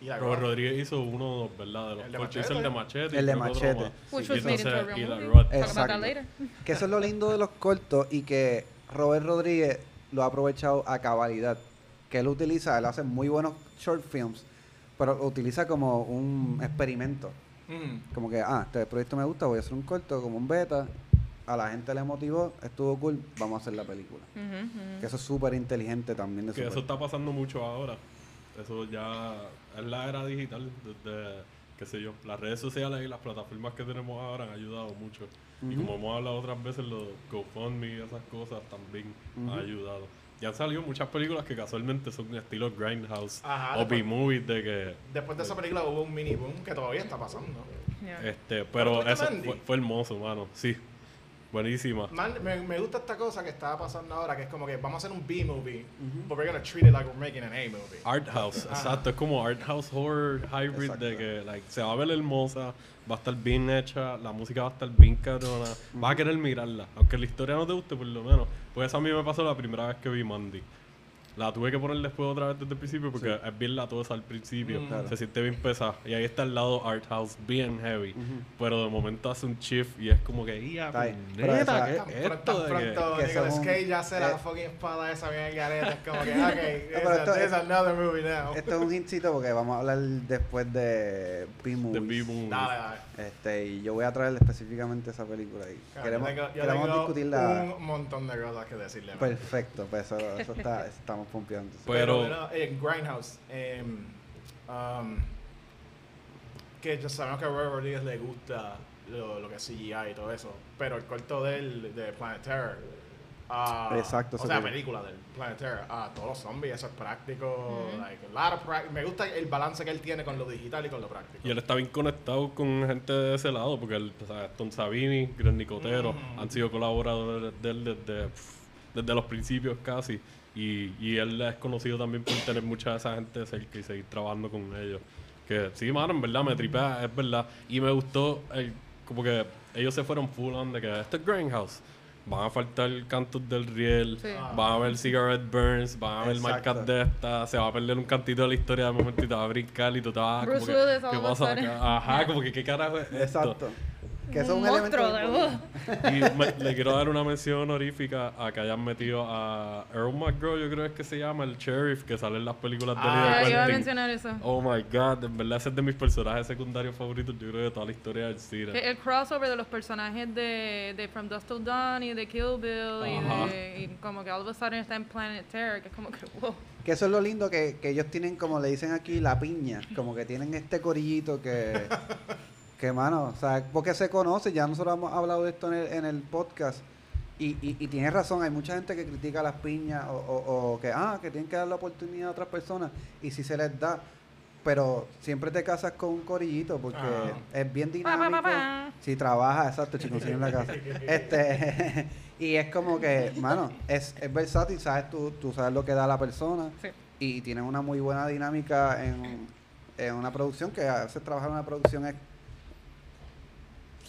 Y la Robert. Rodríguez hizo uno, ¿verdad? De los El de coches, Machete. el de Machete. y El de creo que otro Machete. más. Which Y was made into a entonces- real y la movie. Rod. Talk about Exacto. later. Que eso es lo lindo de los cortos y que Robert Rodríguez lo ha aprovechado a cabalidad. Que él utiliza, él hace muy buenos short films, pero lo utiliza como un experimento. Mm. Como que, ah, este proyecto me gusta, voy a hacer un corto como un beta. A la gente le motivó, estuvo cool, vamos a hacer la película. Que eso es súper inteligente también de Que eso está pasando mucho ahora. Eso ya es la era digital. Desde, qué sé yo, las redes sociales y las plataformas que tenemos ahora han ayudado mucho. Y como hemos hablado otras veces, los GoFundMe y esas cosas también han ayudado. Ya han salido muchas películas que casualmente son estilo Grindhouse Ajá, o B-movies de que... Después de esa película hubo un mini boom que todavía está pasando. Yeah. Este, pero ¿Pero tú eso fue, fue hermoso, mano. Sí. Buenísima. Man, me, me gusta esta cosa que está pasando ahora, que es como que vamos a hacer un B-movie, Ujú. but we're gonna treat it like we're making an A-movie. Art House, exacto, es como Art House Horror Hybrid Exacto. de que like, se va a ver hermosa, va a estar bien hecha, la música va a estar bien cabrona, vas a querer mirarla, aunque la historia no te guste por lo menos. Pues eso a mí me pasó la primera vez que vi Mandy. La tuve que poner después otra vez desde el principio porque es bien latosa al principio, Mm. Claro. se siente bien pesada. Y ahí está el lado Art House bien heavy, Ujú. pero de momento hace un shift y es como que, ¡ya, Está esa- qué es pronto, esto tan de que-" pronto que Nicolas Cage hace eh, la fucking espada esa bien [laughs] garete, es como que, ok, No, it's, pero a- esto- it's another movie now. Esto es un hintcito porque vamos a hablar después de de B-Movies. B-Movies. Dale, dale. Este, y yo voy a traer específicamente esa película ahí. Claro, queremos yo tengo, yo queremos tengo discutirla. un montón de cosas que decirle. Perfecto, pues eso, eso está, [laughs] estamos pompeando. Pero- bueno, en Grindhouse, um, que ya sabemos que a Robert Rodriguez le gusta lo, lo que es CGI y todo eso, pero el corto de él, de Planet Terror, Ah, Exacto, O sea, que- película del Planet Terror. Ah, todos los zombies, eso es práctico. like, a lot of prac- Me gusta el balance que él tiene con lo digital y con lo práctico. Y él está bien conectado con gente de ese lado, porque él, o sea, Tom Savini, Gran Nicotero, han sido colaboradores de él desde, desde los principios casi. Y, y él es conocido también por tener mucha de esa gente cerca y seguir trabajando con ellos. Que sí, mano, en verdad me tripea, es verdad. Y me gustó, el- como que ellos se fueron full on de que este es Grindhouse. Van a faltar cantos del riel, Sí. van a haber cigarette burns, van a haber Exacto. marcas de estas, se va a perder un cantito de la historia de momento y te va a brincar y tú te vas a como Bruce que, ¿qué pasa acá? Ajá, [laughs] como que qué carajo es esto. Que eso es un, un de elemento. voz. [laughs] Y me- le quiero dar una mención honorífica a que hayan metido a Earl McGraw, yo creo es que se llama, el sheriff que sale en las películas de Ah, Lee de iba a mencionar eso. Oh my god, en verdad ese es de mis personajes secundarios favoritos, yo creo de toda la historia del cine. el crossover de los personajes de, de From Dusk Till Dawn y de Kill Bill y, de, y como que all of a sudden está en Planet Terror, que es como que wow. Que eso es lo lindo que, que ellos tienen, como le dicen aquí, la piña. Como que tienen este corillito que. [laughs] que, mano, o sea, porque se conoce. Ya nosotros hemos hablado de esto en el, en el podcast. Y, y, y tienes razón, hay mucha gente que critica las piñas o, o, o que, ah, que tienen que dar la oportunidad a otras personas. Y si se les da. Pero siempre te casas con un corillito porque Ajá. es bien Pa, dinámico. pa, pa, pa. Si trabajas, exacto, chicos, en la casa. [laughs] Este, [laughs] y es como que, mano, es, es versátil, sabes, tú, tú sabes lo que da la persona Sí. y tienes una muy buena dinámica en, en una producción que a veces trabajar en una producción es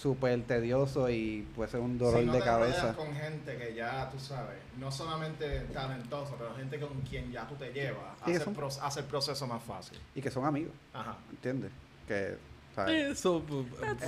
súper tedioso y puede ser un dolor Si no de te cabeza. con gente que ya tú sabes, no solamente talentosa, pero gente con quien ya tú te llevas, hace, el pro- hace el proceso más fácil. Y que son amigos, Ajá. ¿entiendes? Que, ¿sabes? Eso, pues,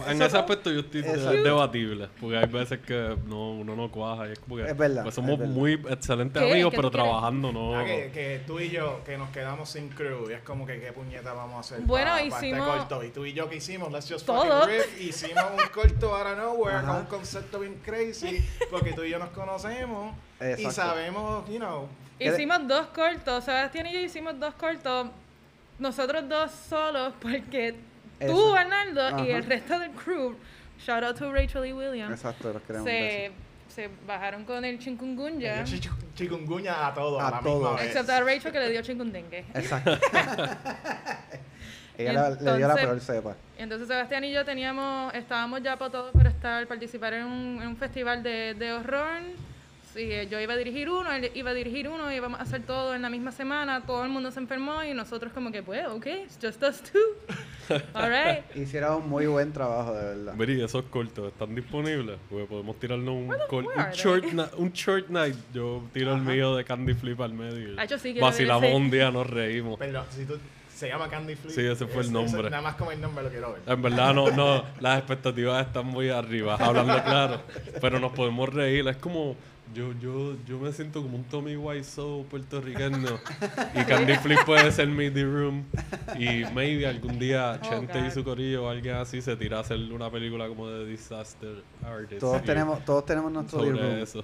en ese aspecto yo estoy Eso- es debatible, porque hay veces que no, uno no cuaja y es como que Es verdad, pues es somos verdad. muy excelentes ¿Qué? amigos, ¿Qué pero trabajando no. Ah, que, que tú y yo, que nos quedamos sin crew, y es como que qué puñeta vamos a hacer Bueno, para hicimos- este corto. Y tú y yo, ¿qué hicimos? Let's just Todo. fucking riff. Hicimos un corto out of nowhere Ajá. con un concepto bien crazy, porque tú y yo nos conocemos y Exacto. sabemos, you know, ¿Qué de- Hicimos dos cortos, Sebastián y yo hicimos dos cortos, nosotros dos solos, porque Eso. tú, Arnaldo, y el resto del crew, shout out to Rachel y William, Exacto, los queremos. se, se bajaron con el chikungunya, dio chi- chikungunya a todo a, A la todo. misma vez. excepto a Rachel que le dio chikundengue. Exacto. [laughs] Ella la- le dio la Entonces- peor cepa. Entonces Sebastián y yo teníamos, estábamos ya para todo para estar, participar en un, en un festival de, de horror. Sí, yo iba a dirigir uno, él iba a dirigir uno, íbamos a hacer todo en la misma semana, todo el mundo se enfermó y nosotros como que, pues, ok, it's just us two. [laughs] All right. Hicieron un muy buen trabajo, de verdad. Miri, esos cortos están disponibles. Porque podemos tirarnos un, short na- un short night. Yo tiro el mío de Candy Flip al medio. Ah, yo sí Vacilamos un día, nos reímos. Pero si tú, se llama Candy Flip. Sí, ese fue el nombre. nada más como el nombre lo quiero ver. En verdad, no, no, las expectativas están muy arriba, hablando claro. Pero nos podemos reír. Es como. Yo, yo, yo me siento como un Tommy Wiseau puertorriqueño. Y Candy Flip puede ser Midi Room. Y maybe algún día Oh, Chente y God. su corillo o alguien así se tira a hacer una película como de Disaster Artist. Todos Y- tenemos, todos tenemos nuestro sobre libro. eso.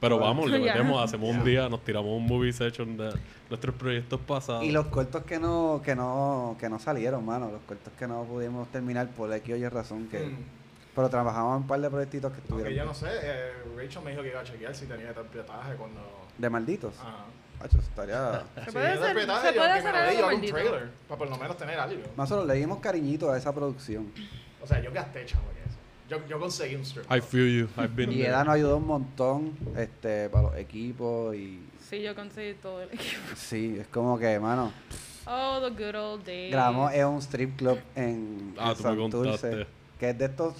Pero vamos, le metemos, hacemos un día, nos tiramos un movie session de nuestros proyectos pasados. Y los cortos que no, que no, que no salieron, mano, los cortos que no pudimos terminar por X o Y razón que. Mm. Pero trabajamos en un par de proyectitos que Aunque estuvieron yo no sé, eh, Rachel me dijo que iba a chequear si tenía interpretaje cuando. de malditos. Ajá. Hacho, estaría. [laughs] Se puede hacer, se yo puede que hacer me algo yo un trailer, para por lo menos tener algo. Nosotros le dimos cariñito a esa producción. O sea, yo gasté chavo eso. Yo, yo conseguí un strip. I feel you, I've been Y. Eda nos ayudó un montón este, para los equipos y. Sí, yo conseguí todo el equipo. [laughs] Sí, es como que, mano, Oh, the good old days. grabamos en un strip club en, Ah, en tú me Santurce, contaste. que es de estos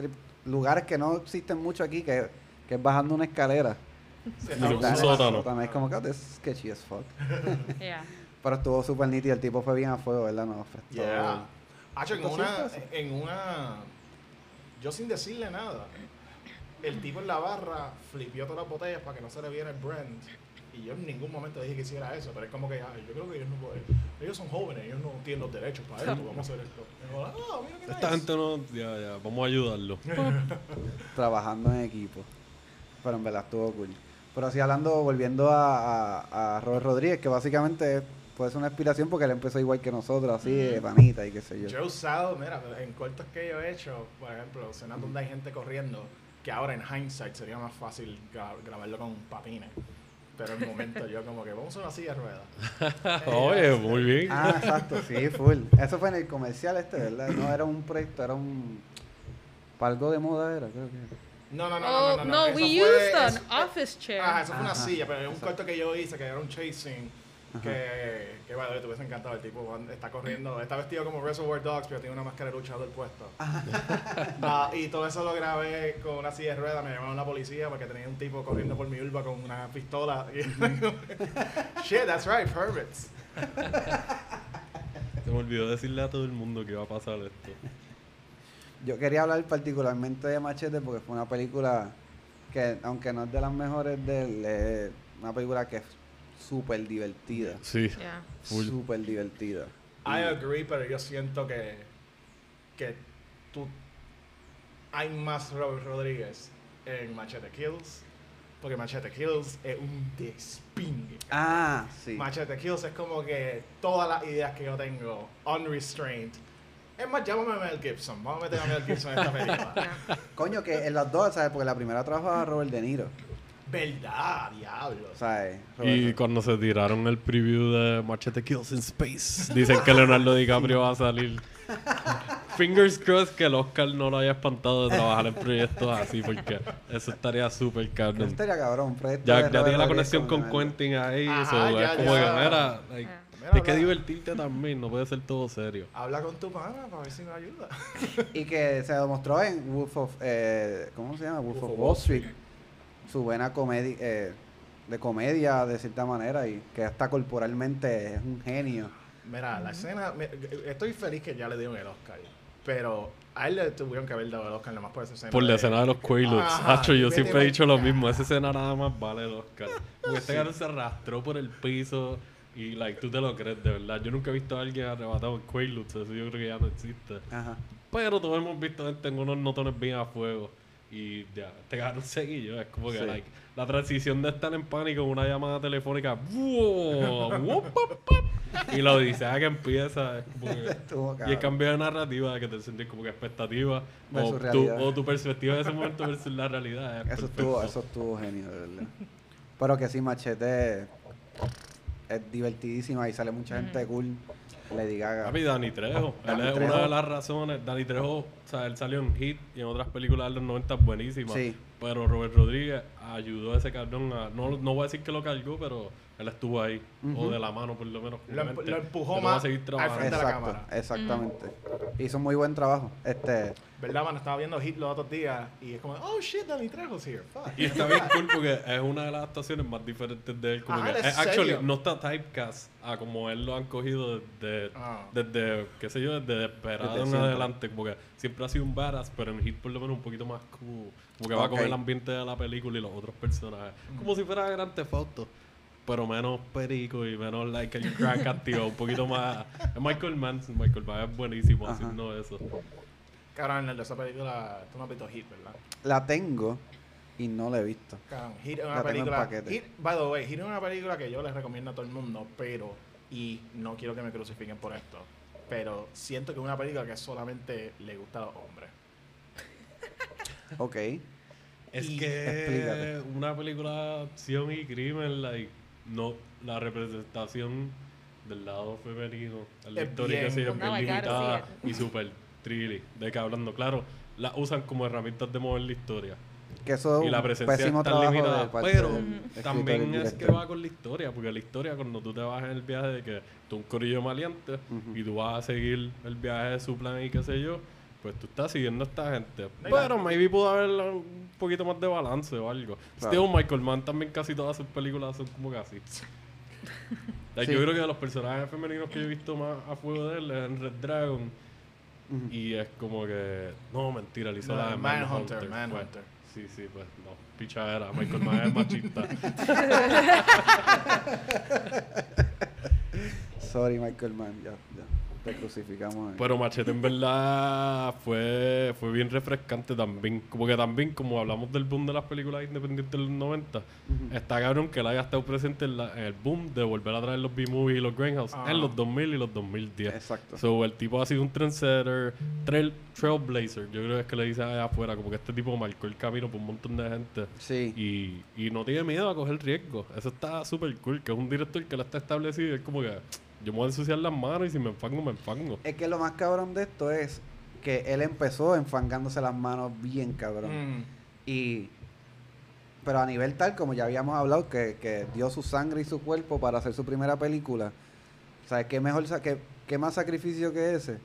strip- lugares que no existen mucho aquí, que, que es bajando una escalera. Sí, no, un no, sótano. También es como que "Oh, this is sketchy as fuck. [laughs] Yeah. Pero estuvo súper nítido, el tipo fue bien a fuego, ¿verdad? Nos prestó- Yeah. Hacho, en una, en una. Yo sin decirle nada. El tipo en la barra flipió todas las botellas para que no se le viera el brand. Y yo en ningún momento dije que hiciera eso, pero es como que, ay, yo creo que ellos no pueden. Ellos son jóvenes, ellos no tienen los derechos para esto, vamos a hacer esto. Y yo, ah, mira qué Esta nice. gente no, ya, ya, vamos a ayudarlo. [laughs] trabajando en equipo. Pero en verdad estuvo cool. Pero así hablando, volviendo a, a, a Robert Rodríguez, que básicamente puede ser una inspiración porque él empezó igual que nosotros, así de panita y qué sé yo. Yo he usado, mira, en cortos que yo he hecho, por ejemplo, escenas donde hay gente corriendo, que ahora en hindsight sería más fácil gra- grabarlo con papines. Pero en el momento yo como que vamos a una silla de ruedas. [laughs] Oye, muy bien. Ah, exacto, sí, full. Eso fue en el comercial este, ¿verdad? No era un proyecto, era un... Para algo de moda era, creo que. No, no, no, Oh, no, no. no, eso we fue- used an eso- office chair. Ajá, eso fue una Ajá, silla, pero es un corto que yo hice que era un chasing. Que, que bueno, te hubiese encantado. El tipo está corriendo, está vestido como Reservoir Dogs, pero tiene una máscara de luchador puesta. Ah, [laughs] y todo eso lo grabé con una silla de ruedas. Me llamaron la policía porque tenía un tipo corriendo por mi urba con una pistola. Y- [laughs] Shit, that's right, permits. [laughs] Se me olvidó decirle a todo el mundo que iba a pasar esto. Yo quería hablar particularmente de Machete porque fue una película que, aunque no es de las mejores de él, es una película que súper divertida. Sí, Yeah. Súper divertida. I agree, pero yo siento que, que tú hay más Robert Rodríguez en Machete Kills. Porque Machete Kills es un despingue. Ah, sí. Machete Kills es como que todas las ideas que yo tengo, unrestrained. Es más, llámame a Mel Gibson. Vamos a meter a Mel Gibson en esta película. [laughs] Coño, que en las dos, ¿sabes? Porque la primera trabajaba Robert De Niro, Verdad, diablo. ¿sabes? Y Robert- cuando se tiraron el preview de Machete Kills in Space, dicen que Leonardo DiCaprio va a salir. Fingers crossed que el Oscar no lo haya espantado de trabajar en proyectos así, porque eso estaría súper Eso cabrón. estaría cabrón, proyecto Ya, ya tiene la conexión con. Quentin ahí, Ajá, so, ya, es como ya. que, mira, like. Mira, tienes que divertirte también, no puede ser todo serio. Habla con tu pana para ver si me ayuda. Y que se demostró en Wolf of... Eh, ¿Cómo se llama? Wolf, Wolf of of Wall Wall Street. Su buena comedia... Eh, de comedia, de cierta manera, y que hasta corporalmente es un genio. Mira, la escena. me- estoy feliz que ya le dieron el Oscar. Pero a él le tuvieron que haber dado el Oscar nomás por esa escena. Por la de- escena de los Quaaludes. Hacho, yo siempre he dicho lo mismo. Esa escena nada más vale el Oscar. Porque este cabrón se arrastró por el piso y, like, tú te lo crees, de verdad. Yo nunca he visto a alguien arrebatado en Quaaludes. Eso yo creo que ya no existe. Ajá. Pero todos hemos visto gente en unos notones bien a fuego. Y ya, te cabrón seguillo. Es como que, Sí. like, la transición de estar en pánico en una llamada telefónica. [laughs] y la odisea que empieza. Es como que, [laughs] Estuvo y el cambio de narrativa, de que te sientes como que expectativa, o tu, realidad. o tu perspectiva de ese momento versus la realidad. es Eso estuvo, eso estuvo genio, de verdad. Pero que sí, Machete es divertidísima y sale mucha gente cool. Lady Gaga. Papi, Dani Trejo. Él es Trejo. una de las razones. Dani Trejo, o sea, él salió en Hit y en otras películas de los 90 buenísimas. Sí. Pero Robert Rodríguez ayudó a ese cabrón a. No, no voy a decir que lo cargó, pero él estuvo ahí. O Ujú. de la mano, por lo menos. Lo, lo empujó más seguir al trabajando. frente de la Exacto, cámara. exactamente. Hizo muy buen trabajo. Este, ¿Verdad, mano? Estaba viendo Hit los otros días y es como, oh shit, Danny Trejo's here. Fuck. Y está bien cool porque es una de las actuaciones más diferentes de él. Como Ajá, que, es actually, no está typecast a como él lo han cogido desde, Ah. desde qué sé yo, desde Desperado Desde en siempre. adelante. Porque siempre ha sido un badass, pero en Hit por lo menos un poquito más cool. Como que va con el ambiente de la película y los otros personajes. Como si fuera Grand Theft Auto. Pero menos perico y menos like el crack activo. un poquito más... Michael Mann. Michael Mann es buenísimo Ajá. haciendo eso. Cabrón, el de esa película, tú no has visto Hit, ¿verdad? la tengo y no la he visto. Cabrón, Hit es una película. Hit, by the way, Hit es una película que yo les recomiendo a todo el mundo, pero. Y no quiero que me crucifiquen por esto. Pero siento que es una película que solamente le gusta a los hombres. Ok. Es Y- que Explícate. una película de acción y crimen, like, no, la representación del lado femenino, la Es historia que bien- se es No, bien limitada y super trilly. De que hablando, claro, la usan como herramientas de mover la historia. Que eso y la presencia pésimo es tan trabajo limitada. Pero también es que va con la historia, porque la historia cuando tú te vas en el viaje de que tú un corillo maleante y tú vas a seguir el viaje de su plan y qué sé yo, pues tú estás siguiendo a esta gente. Pero maybe pudo haber un poquito más de balance o algo. Claro. Steve Michael Mann también casi todas sus películas son como casi. [laughs] Like, Sí. Yo creo que de los personajes femeninos que yo he visto más a fuego de él es en Red Dragon. Y es como que. No, mentira, le hizo No, la de Manhunter, Manhunter. Manhunter. Pues, sí, sí, pues no. Pichadera. Michael Mann es machista. [laughs] Sorry, Michael Mann. Ya, ya. Te crucificamos. ahí. Pero Machete en verdad fue, fue bien refrescante también. Como que también, como hablamos del boom de las películas independientes de los 90, está cabrón que él haya estado presente en, la- en el boom de volver a traer los B-movies y los Grindhouse Ah. en los 2000 y los 2010. Exacto. So, el tipo ha sido un trendsetter, trail, trailblazer. Yo creo que es que le dicen allá afuera, como que este tipo marcó el camino por un montón de gente. Sí. Y, y no tiene miedo a coger riesgo. Eso está súper cool. Que es un director que lo está establecido. y Es como que yo me voy a ensuciar las manos y si me enfango, me enfango. Es que lo más cabrón de esto es que él empezó enfangándose las manos bien cabrón. Mm. Y. Pero a nivel tal, como ya habíamos hablado, que, que dio su sangre y su cuerpo para hacer su primera película. O sea, ¿qué mejor, qué, qué más sacrificio que ese?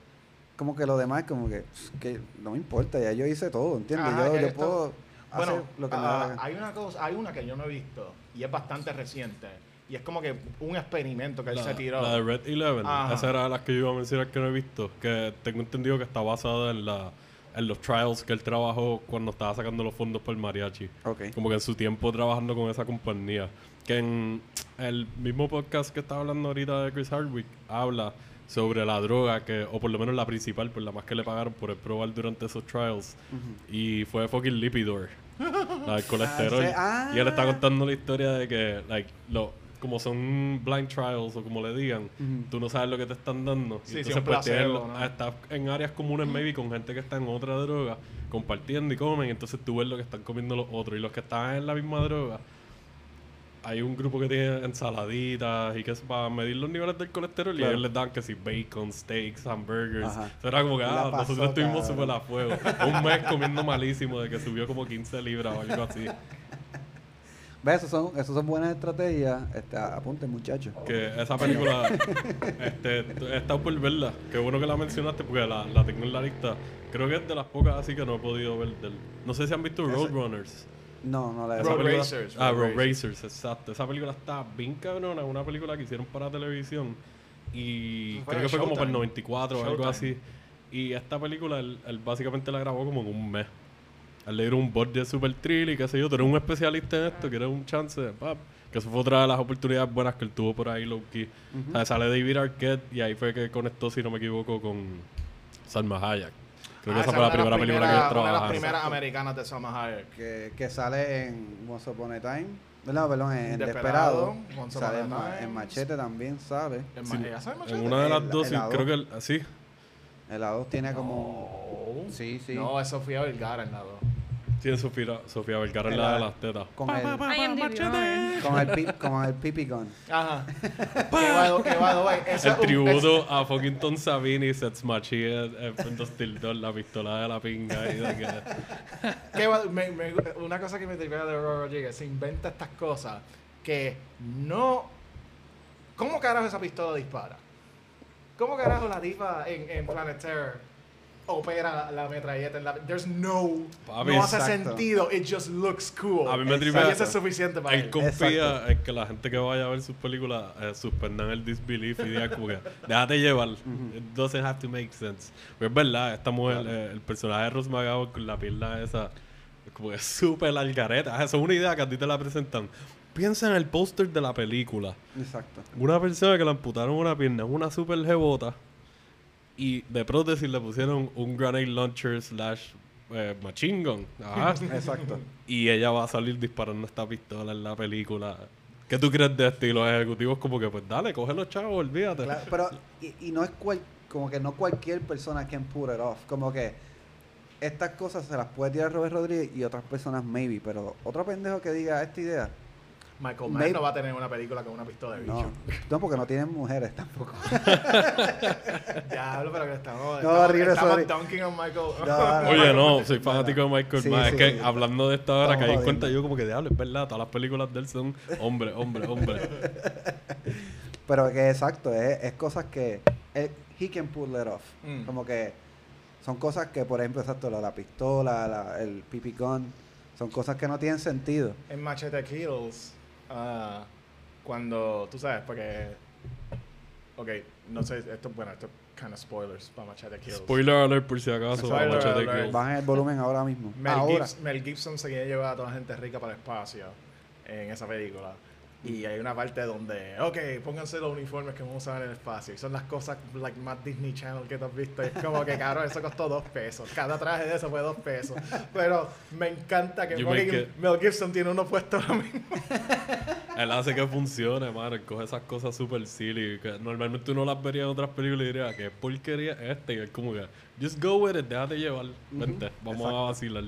Como que lo demás, como que, que no me importa, ya yo hice todo, ¿entiendes? Ajá, yo puedo hacer lo que me ah, da la gana. hay una cosa, hay una que yo no he visto y es bastante reciente y es como que un experimento que él se tiró. la de Red Eleven. Ajá. Esa era de las que yo iba a mencionar que no he visto. Que tengo entendido que está basada en la en los trials que él trabajó cuando estaba sacando los fondos para el mariachi. Ok. Como que en su tiempo trabajando con esa compañía. Que en el mismo podcast que estaba hablando ahorita de Chris Hardwick habla sobre la droga que, o por lo menos la principal, por la más que le pagaron por el probar durante esos trials. Y fue fucking Lipidor. [laughs] la del colesterol. Ah, sí. Y él está Ah. contando la historia de que, like, lo, como son blind trials o como le digan, Ujú. tú no sabes lo que te están dando. Sí, Y sí, entonces, un pues, placebo, ¿no? estás en áreas comunes, maybe, con gente que está en otra droga, compartiendo y comen. y Entonces tú ves lo que están comiendo los otros. Y los que están en la misma droga, hay un grupo que tiene ensaladitas y que es para medir los niveles del colesterol. Y Claro. ellos les dan que si bacon, steaks, hamburgers. Ajá. Eso era como que, ah, pasó, nosotros estuvimos súper a fuego. Un mes comiendo malísimo de que subió como 15 libras o algo así. ¿Ves? Esas son, esas son buenas estrategias. Este, apunten, muchachos. Que esa película, [laughs] este, he estado por verla. Qué bueno que la mencionaste porque la, la tengo en la lista. Creo que es de las pocas así que no he podido ver. Del, no sé si han visto Roadrunners. No, no la he Esa Road película- Racers, Ah, Road Racers, exacto. Esa película está bien cabrona. Es una película que hicieron para televisión. Y Fue creo que fue como para el Showtime. 94 o algo así. Y esta película, él, él básicamente la grabó como en un mes. Él le dieron un budget super trill y qué sé yo. Tú eres un especialista en esto, quieres un chance. pap. Que eso fue otra de las oportunidades buenas que él tuvo por ahí, low key. O sea, sale David Arquette y ahí fue que conectó, si no me equivoco, con Salma Hayek. Creo que Ah, esa esa fue la primera de película que ellos primeras- Una de las primeras americanas de Salma Hayek. que, que sale en Once Upon a Time. No, perdón, en Desperado, Desperado. Once Sale Upon a en, en Machete también sale. En Sí, ma- ¿ella sabe Machete? En una de las El- dos, el sí, creo que el- sí. El A2 tiene como. No. Sí, sí. No, es Sofía Vergara en la dos. Sí, en Sofía, Sofía Vergara es la de las tetas. Con el, on. con el, pi- con el pipi gun. Ajá. [laughs] que va. Ese El es tributo a fucking Tom Savini, Seth Machi, en dos tildos, la pistola de la pinga. Y de que, es- que va- me- me- una cosa que me tripea de Robert Rodriguez, se inventa estas cosas que no... ¿Cómo carajo esa pistola dispara? ¿Cómo carajo la tipa en, en Planet Terror opera la, la metralleta? En la, there's no... Papi, no hace exacto. sentido. It just looks cool. A mí me Y tripea- eso es suficiente para él él. confía en que la gente que vaya a ver sus películas eh, suspendan el disbelief y digan como que [laughs] déjate llevar. It doesn't have to make sense. Pero es verdad, esta mujer, eh, el personaje de Rose McGowan con la pierna esa, como que es súper algareta. Eso es una idea que a ti te la presentan. Piensa en el póster de la película. Exacto. Una persona que le amputaron una pierna, una super jebota. Y de prótesis le pusieron un grenade launcher slash eh, machine gun. Ajá. [laughs] Exacto. y ella va a salir disparando esta pistola en la película. ¿Qué tú crees de esto? Y los ejecutivos como que, pues dale, coge los chavos, olvídate. Claro, pero, y, y no es cual, como que no cualquier persona can pull it off. Como que estas cosas se las puede tirar Robert Rodríguez y otras personas maybe, pero otro pendejo que diga esta idea, Michael Mann Maybe- no va a tener una película con una pistola de bicho. no. No, porque no tienen mujeres tampoco. [laughs] Diablo, pero que estamos. No, estamos, horrible, estamos on Michael. No, no, Oye, no, soy fanático de Michael Sí, Mann. sí, es que sí. hablando de esta hora, que en cuenta yo como que, diablo, es verdad, todas las películas de él son hombre, hombre, hombre. [laughs] Pero que exacto, es, es cosas que él- he can pull it off. Mm. Como que son cosas que, por ejemplo, exacto, la, la pistola, la- el pipi gun, son cosas que no tienen sentido. En Machete Kills, ah, cuando, tú sabes, porque, ok, no sé, esto, bueno, esto es kind of spoilers para Machete Kills. Spoiler alert por si acaso. Spoiler Machete alert. Kills. Bajen el volumen ahora mismo. Mel, ahora. Gibson, Mel Gibson se quiere llevar a toda la gente rica para el espacio en esa película. Y hay una parte donde, ok, pónganse los uniformes que vamos a usar en el espacio. Y son las cosas like, más Disney Channel que tú has visto. Y es como que, cabrón, eso costó dos pesos. Cada traje de eso fue dos pesos. Pero me encanta que Mel Gibson tiene uno puesto ahora mismo. [laughs] Él hace que funcione, mano. Él coge esas cosas super silly. Que normalmente uno las vería en otras películas y diría, ¿qué porquería es esta? Y es como que, just go with it, déjate llevar. Vente, vamos exacto. a vacilar.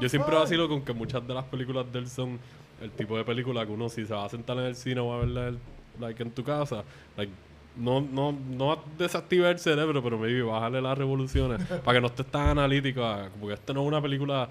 Yo siempre fun. vacilo con que muchas de las películas de él son el tipo de película que uno, si se va a sentar en el cine o va a verla el- like, en tu casa, like, no, no, no desactiva el cerebro, pero maybe bájale las revoluciones [laughs] para que no estés tan analítico. ah, Como que esto no es una película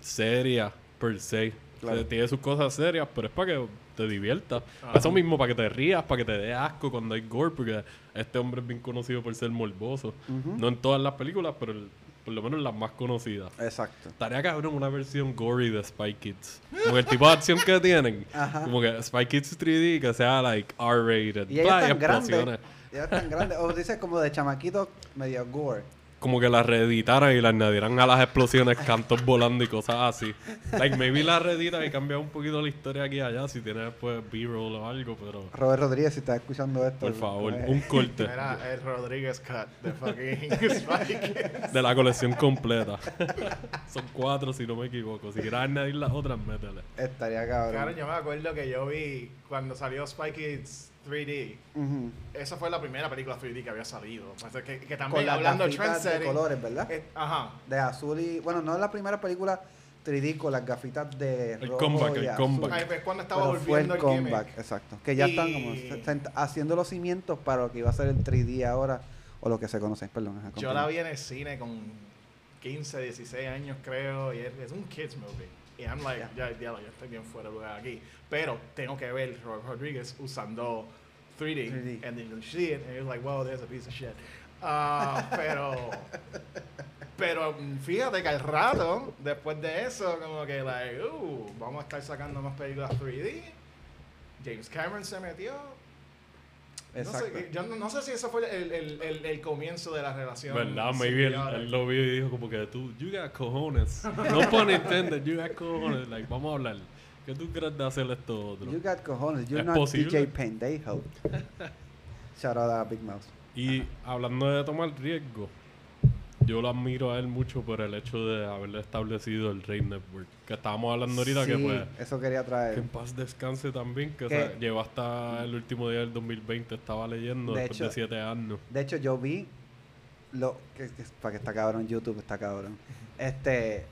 seria per se. Claro. Tiene sus cosas serias, pero es para que te diviertas. Eso mismo, para que te rías, para que te dé asco cuando hay gore, porque este hombre es bien conocido por ser morboso. No en todas las películas, pero el- por lo menos en las más conocidas. Exacto. Estaría cabrón una versión gory de Spy Kids. Como el tipo de acción que tienen. Ajá. Como que Spy Kids 3D que sea like R-rated. Y ella es tan grande. Ella es tan grande. O dice como de chamaquito medio gore. Como que la reeditaran y la añadieran a las explosiones, cantos volando y cosas así. [laughs] Like, maybe la reeditan y cambian un poquito la historia aquí y allá si tiene después B-roll o algo, pero Robert Rodríguez, si estás escuchando esto. por favor, pues, un corte Era el Rodríguez Cut de fucking [laughs] [laughs] Spike. de la colección completa. Son cuatro si no me equivoco. Si quieres añadir las otras, métele. Estaría cabrón. Claro, yo me acuerdo que yo vi cuando salió Kids 3D. Ujú. Esa fue la primera película 3D que había salido. O sea, que, que Con también las hablando de gafitas de trendsetting. colores, ¿verdad? eh, ajá. De azul y... Bueno, no es la primera película 3D con las gafitas de El rojo comeback, y el azul. comeback. Ahí fue cuando estaba Pero fue el volviendo el, comeback, gimmick. exacto. Que ya están como Y- se- sent- haciendo los cimientos para lo que iba a ser el 3D ahora, o lo que se conoce, perdón. Yo la vi en el cine con 15, 16 años creo, y es, es un kids movie. Y I'm like, ya, ya, yo estoy bien fuera de lugar aquí. Pero tengo que ver Robert Rodríguez usando 3D, 3D. and then you see it, and you're like, wow, there's a piece of shit. Ah, pero, pero fíjate que al rato, después de eso, como que, like, uh, vamos a estar sacando más películas 3D. James Cameron se metió. No Exacto. sé, yo no, no sé si eso fue el, el, el, el comienzo de la relación. ¿Verdad? Maybe él, él lo vio y dijo como que tú, you got cojones. No [laughs] pun intended, you got cojones. Like, vamos a hablar. ¿Qué tú crees de hacer esto otro? You got cojones. You're not posible. DJ Pendejo. [laughs] Shout out a Big Mouse. Y hablando de tomar riesgo, yo lo admiro a él mucho por el hecho de haberle establecido el Rey Network. Que estábamos hablando ahorita que Sí, pues eso quería que traer. en paz descanse también, que o Que- sea, hasta el último día del 2020, estaba leyendo De después hecho- de siete años. De hecho, yo vi lo que, que- para que está cabrón YouTube, está cabrón. Este,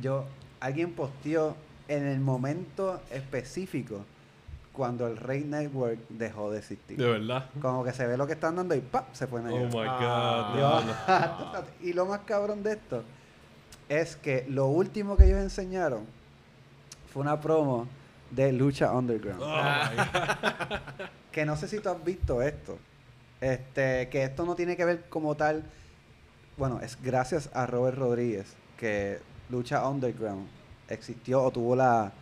yo alguien posteó en el momento específico cuando el Rey Network dejó de existir. De verdad. Como que se ve lo que están dando y ¡pap! se fue Oh negro. my Ah. god. Yo- no, no. y lo más cabrón de esto es que lo último que ellos enseñaron fue una promo de Lucha Underground. Oh. [laughs] Que no sé si tú has visto esto. Este, que esto no tiene que ver como tal. Bueno, es gracias a Robert Rodríguez que Lucha Underground existió o tuvo la.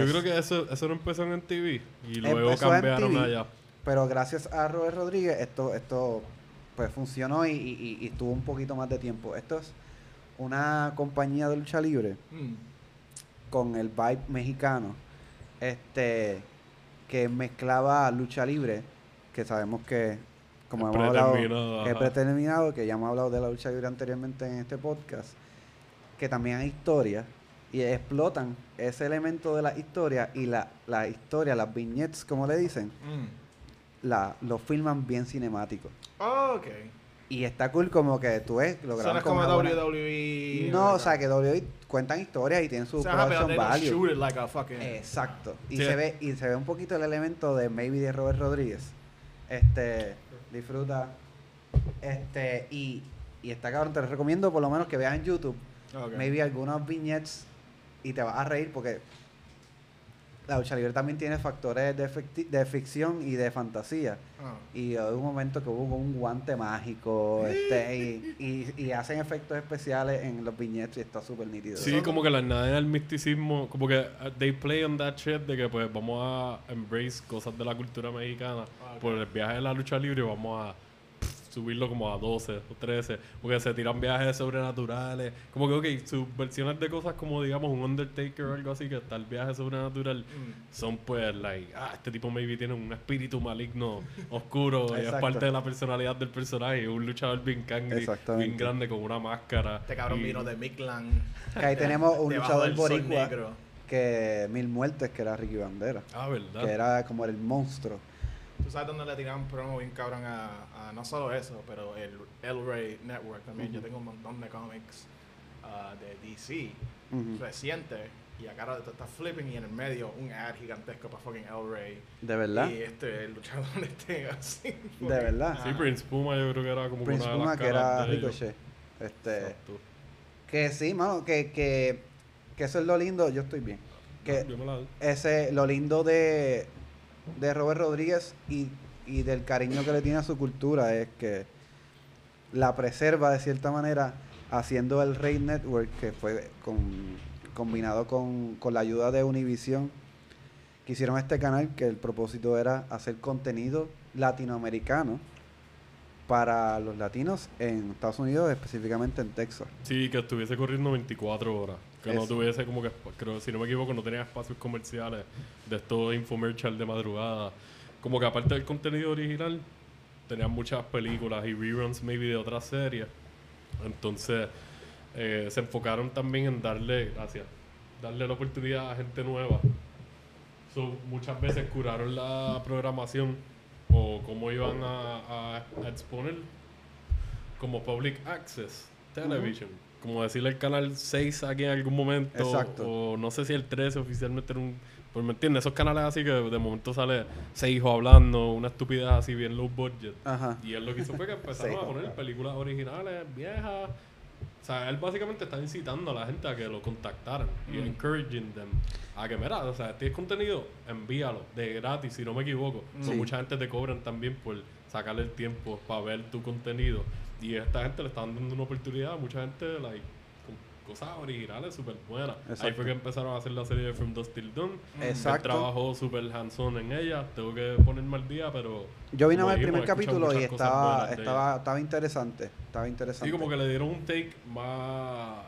Pues, Yo creo que eso, eso no empezó en TV y luego Empezó cambiaron allá. Pero gracias a Robert Rodríguez esto, esto pues funcionó y, y, y- un poquito más de tiempo. Esto es una compañía de lucha libre Mm. con el vibe mexicano, este, que mezclaba lucha libre, que sabemos que, como hemos hablado, es predeterminado, que ya hemos hablado de la lucha libre anteriormente en este podcast, que también hay historia y explotan ese elemento de la historia y la, la historia, las vignettes, como le dicen, Mm. la, lo filman bien cinemático. Oh, ok. Y está cool como que tú ves, lo graban como WWE. No, o sea que WWE cuentan historias y tienen su O sea, production value. shoot it like a fucking. Exacto. Y Sí. se ve y se ve un poquito el elemento de maybe de Robert Rodríguez. Este, disfruta. Este, y, y está cabrón, te lo recomiendo por lo menos que veas en YouTube, Ok. maybe algunos vignettes y te vas a reír porque la lucha libre también tiene factores de, de ficción y de fantasía. Ah. Y hay un momento que hubo un guante mágico este, y, y, y hacen efectos especiales en los vignettes y está súper nítido. Sí, como que la añaden al misticismo, como que uh, they play on that shit de que pues vamos a embrace cosas de la cultura mexicana Ah, por el viaje de la lucha libre, vamos a subirlo como a 12 o 13, porque se tiran viajes sobrenaturales. Como que, ok, sus versiones de cosas como, digamos, un Undertaker o algo así, que está el viaje sobrenatural, Mm. son pues, like, ah, este tipo maybe tiene un espíritu maligno oscuro y es parte de la personalidad del personaje, un luchador bien cangri, bien grande con una máscara. Este cabrón y- vino de Miklan. Que ahí tenemos un [laughs] luchador boricua negro. que Mil Muertes, que era Ricky Bandera. Ah, ¿verdad? Que era como el monstruo. Tú sabes dónde le tiraban promo bien cabrón a, a no solo eso, pero el El Rey Network también. Yo tengo un montón de cómics ah, de DC Ujú. recientes. Y acá ahora está flipping y en el medio un ad gigantesco para fucking El Rey. ¿De verdad? Y este, el luchador [laughs] este así. ¿De verdad? Sí, Prince Puma yo creo que era como Prince una de Puma, las que era. Ricochet. Este, Exacto. que sí, mano, que, que, que eso es lo lindo. Yo estoy bien. Que Yo me la- ese, lo lindo de, de Robert Rodríguez y, y del cariño que le tiene a su cultura es que la preserva de cierta manera haciendo el Rey Network que fue con, combinado con, con la ayuda de Univision que hicieron este canal que el propósito era hacer contenido latinoamericano para los latinos en Estados Unidos, específicamente en Texas. Sí, que estuviese corriendo 24 horas. Que no Eso. tuviese como que, creo, si no me equivoco, no tenía espacios comerciales de estos infomercial de madrugada. Como que aparte del contenido original, tenían muchas películas y reruns maybe de otras series. Entonces, eh, se enfocaron también en darle, gracias, darle la oportunidad a gente nueva. So, muchas veces curaron la programación o cómo iban a, a- a exponer como public access television. Como decirle el canal 6 aquí en algún momento. Exacto. O no sé si el 13 oficialmente era un. Pues me entiendes, esos canales así que de momento sale seis hijos hablando, una estupidez así bien low budget. Ajá. Y él lo que hizo fue que [laughs] empezaron Seijo. a poner películas originales, viejas. O sea, él básicamente está incitando a la gente a que lo contactaran y Mm. encouraging them a que, mira, o sea, tienes contenido, envíalo de gratis, si no me equivoco. Sí. mucha gente te cobran también por sacarle el tiempo para ver tu contenido. Y esta gente le están dando una oportunidad a mucha gente, like, con cosas originales súper buenas. Ahí fue que empezaron a hacer la serie de From Dust Till Dawn. Él Exacto. trabajó súper hands-on en ella. Tengo que ponerme al día, pero... Yo vine a ver el primer capítulo y estaba, estaba, estaba interesante. Estaba interesante. Sí, como que le dieron un take más.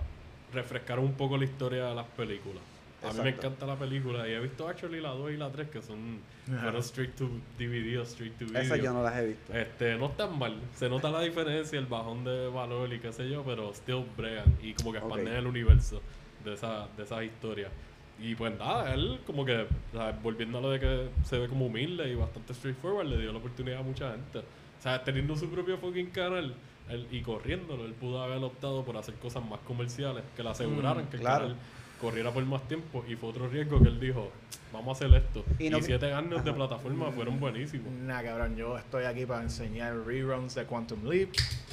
refrescaron un poco la historia de las películas. A mí me encanta la película y he visto actually la 2 y la 3 que son fueron straight to DVD o straight to video. Esas yo no las he visto. Este, no están mal. Se nota la diferencia, el bajón de valor y qué sé yo, pero still bregan y como que expanden Ok. el universo de, esa, de esas historias. Y pues nada, él como que, o sea, volviendo a lo de que se ve como humilde y bastante straightforward, le dio la oportunidad a mucha gente. O sea, teniendo su propio fucking canal él- y corriéndolo, él pudo haber optado por hacer cosas más comerciales, que le aseguraran Mm, que el claro. canal corriera por más tiempo. Y fue otro riesgo que él dijo, vamos a hacer esto. Y Y, no- siete años de plataforma fueron buenísimos. [laughs] Nah, cabrón, yo estoy aquí para enseñar reruns de Quantum Leap.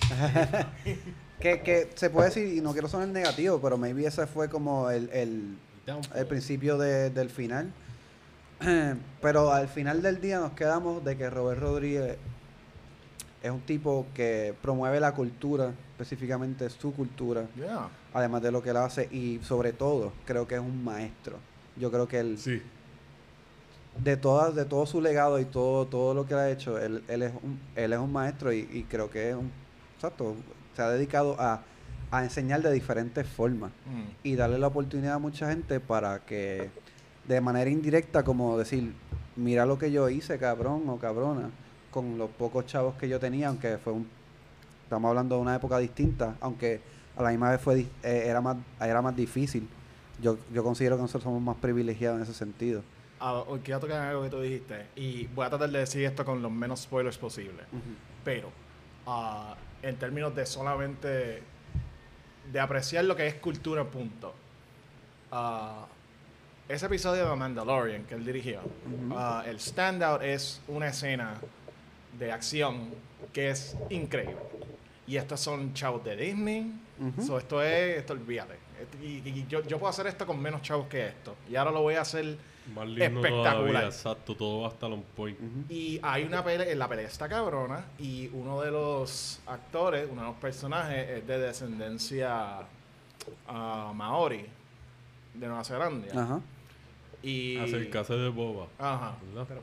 [laughs] Que, que se puede decir, y no quiero sonar negativo, pero maybe ese fue como el, el, el principio de- del final. [clears throat] Pero al final del día nos quedamos de que Robert Rodríguez es un tipo que promueve la cultura, específicamente su cultura, Yeah. Además de lo que él hace, y sobre todo creo que es un maestro. Yo creo que él, Sí. de todas, de todo su legado y todo, todo lo que él ha hecho, él, él es un, él es un maestro y, y creo que es un, exacto, se ha dedicado a, a enseñar de diferentes formas Mm. y darle la oportunidad a mucha gente para que de manera indirecta como decir mira lo que yo hice cabrón o cabrona con los pocos chavos que yo tenía aunque fue un estamos hablando de una época distinta aunque a la misma vez fue eh, era más era más difícil yo yo considero que nosotros somos más privilegiados en ese sentido Ah, quiero tocar algo que tú dijiste y voy a tratar de decir esto con los menos spoilers posible. Pero, ah, en términos de solamente de apreciar lo que es cultura, punto. Ah, ese episodio de Mandalorian que él dirigió, Ujú. ah, el standout es una escena de acción que es increíble. Y estos son chavos de Disney. Ujú. So, esto es, esto olvídate. Y, y yo, yo puedo hacer esto con menos chavos que esto. Y ahora lo voy a hacer Más lindo Espectacular. todavía, exacto, todo va hasta on point. Y hay una pelea, en la pelea está cabrona y uno de los actores, uno de los personajes es de descendencia ah, maori de Nueva Zelanda. Ajá. Y Acercarse de boba. Ajá. ¿verdad? Pero,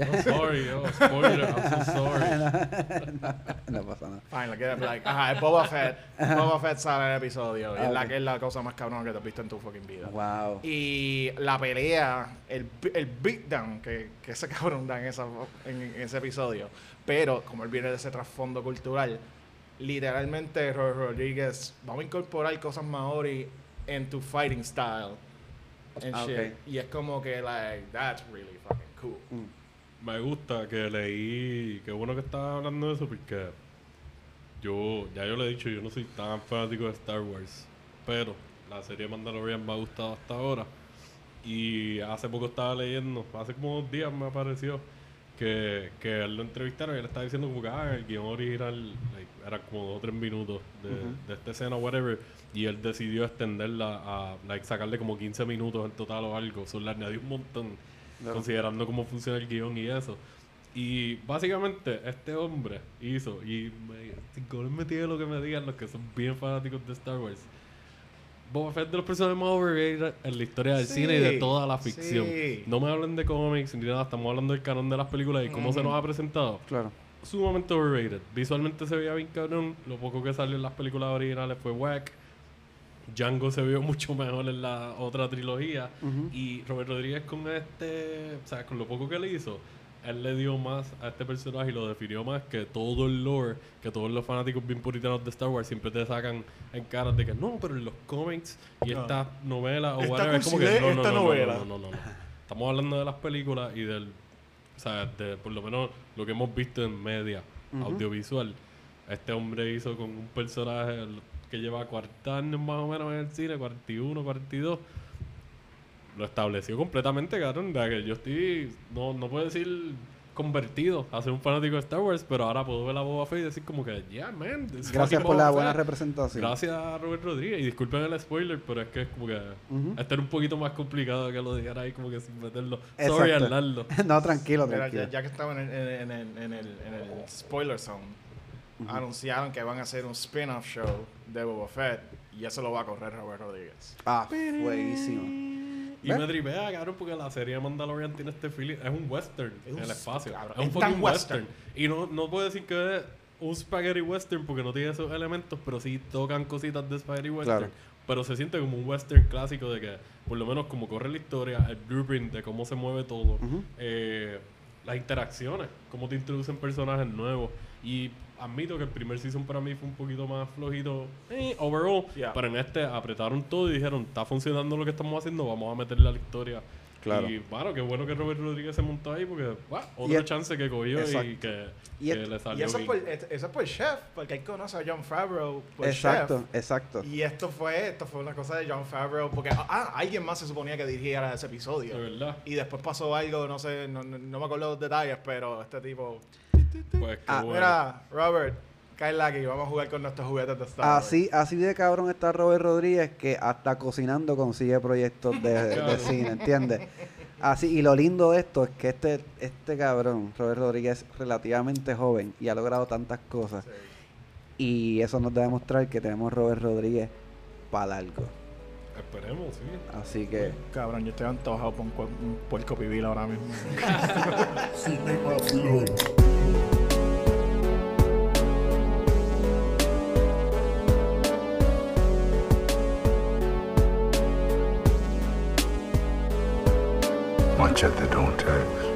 I'm sorry, yo. Spoiler. I'm so [laughs] sorry. no pasa nada. Fine, like, like, ajá, es Boba Fett. Boba Fett sale en el episodio. y es, la, es la cosa más cabrona que te has visto en tu fucking vida. Wow. Y la pelea, el, el beatdown que, que ese cabrón da en, esa, en, en ese episodio. Pero, como él viene de ese trasfondo cultural, literalmente Robert Rodríguez, vamos a incorporar cosas maori en tu fighting style. And Ah, shit. ok. Y es como que, like, that's really fucking cool. Me gusta que leí. Qué bueno que estás hablando de eso porque yo, ya yo le he dicho, yo no soy tan fanático de Star Wars. Pero la serie Mandalorian me ha gustado hasta ahora. Y hace poco estaba leyendo, hace como dos días me apareció que, que él lo entrevistaron y él estaba diciendo como que ah, el guion original like, era como dos o tres minutos de, de esta escena, whatever. Y él decidió extenderla a like, sacarle como 15 minutos en total o algo. Solo le añadió un montón Considerando cómo funciona el guion y eso. Y básicamente este hombre hizo, y me, sin comerme tiene lo que me digan los que son bien fanáticos de Star Wars. Boba Fett de los personajes más overrated en la historia del Sí, cine y de toda la ficción. sí. No me hablen de cómics ni nada, estamos hablando del canon de las películas y cómo se nos ha presentado. Claro. Sumamente overrated. Visualmente se veía bien cabrón. Lo poco que salió en las películas originales fue whack. Django se vio [laughs] mucho mejor en la otra trilogía. Ujú. Y Robert Rodríguez con este, o sea, con lo poco que le hizo, él le dio más a este personaje y lo definió más que todo el lore, que todos los fanáticos bien puritanos de Star Wars siempre te sacan en caras de que no, pero en los cómics y No. esta novela o Esta whatever, es como que no, esta no, no, novela. no, no, no, no. Estamos hablando de las películas y del, o sea, de por lo menos lo que hemos visto en media audiovisual. Este hombre hizo con un personaje que lleva 40 años más o menos en el cine, 41, 42 lo estableció completamente, cabrón. De que yo estoy, no, no puedo decir convertido a ser un fanático de Star Wars, pero ahora puedo ver a Boba Fett y decir como que, yeah, man. Gracias por la buena Fett". representación. Gracias a Robert Rodríguez. Y disculpen el spoiler, pero es que es como que Ujú. este era un poquito más complicado que lo dijera ahí como que sin meterlo. Sorry, Exacto. Arnaldo. [laughs] no, tranquilo, Mira, tranquilo. ya, ya que estamos en el, en, el- en el, en el spoiler zone, anunciaron que van a hacer un spin-off show de Boba Fett y eso lo va a correr Robert Rodríguez. Ah, buenísimo. Y ¿Ves? me tripea, cabrón, porque la serie Mandalorian tiene este feeling. Es un western Es un en el espacio. cabrón, es un es tan fucking western. western. Y no, no puedo decir que es un spaghetti western porque no tiene esos elementos, pero sí tocan cositas de spaghetti western. Claro. Pero se siente como un western clásico de que, por lo menos, como corre la historia, el blueprint de cómo se mueve todo, eh, las interacciones, cómo te introducen personajes nuevos. Y admito que el primer season para mí fue un poquito más flojito, eh, overall. Yeah. Pero en este apretaron todo y dijeron, está funcionando lo que estamos haciendo, vamos a meterle a la historia. Claro. Y bueno, qué bueno que Robert Rodríguez se montó ahí porque, bueno, Y otra el- chance que cogió y Exacto. que, Y que le Y salió eso es, bien. por, es- eso es por Chef, porque él conoce a John Favreau por Exacto, Chef. exacto. Y esto fue, esto fue una cosa de John Favreau, porque ah, alguien más se suponía que dirigiera ese episodio. De verdad. Y después pasó algo, no sé, no, no- no me acuerdo los detalles, pero este tipo... Pues qué Ah, bueno. Mira, Robert, cae aquí, vamos a jugar con nuestros juguetes de Star Wars. Así, así de cabrón está Robert Rodríguez que hasta cocinando consigue proyectos de, [laughs] cine, ¿entiendes? Así, y lo lindo de esto es que este, este cabrón, Robert Rodríguez, es relativamente joven y ha logrado tantas cosas. Y eso nos debe demostrar que tenemos Robert Rodríguez para largo. Esperemos, sí. Así que. Cabrón, yo estoy antojado por un puerco pibil ahora mismo. sí, [laughs] Manchete don't text.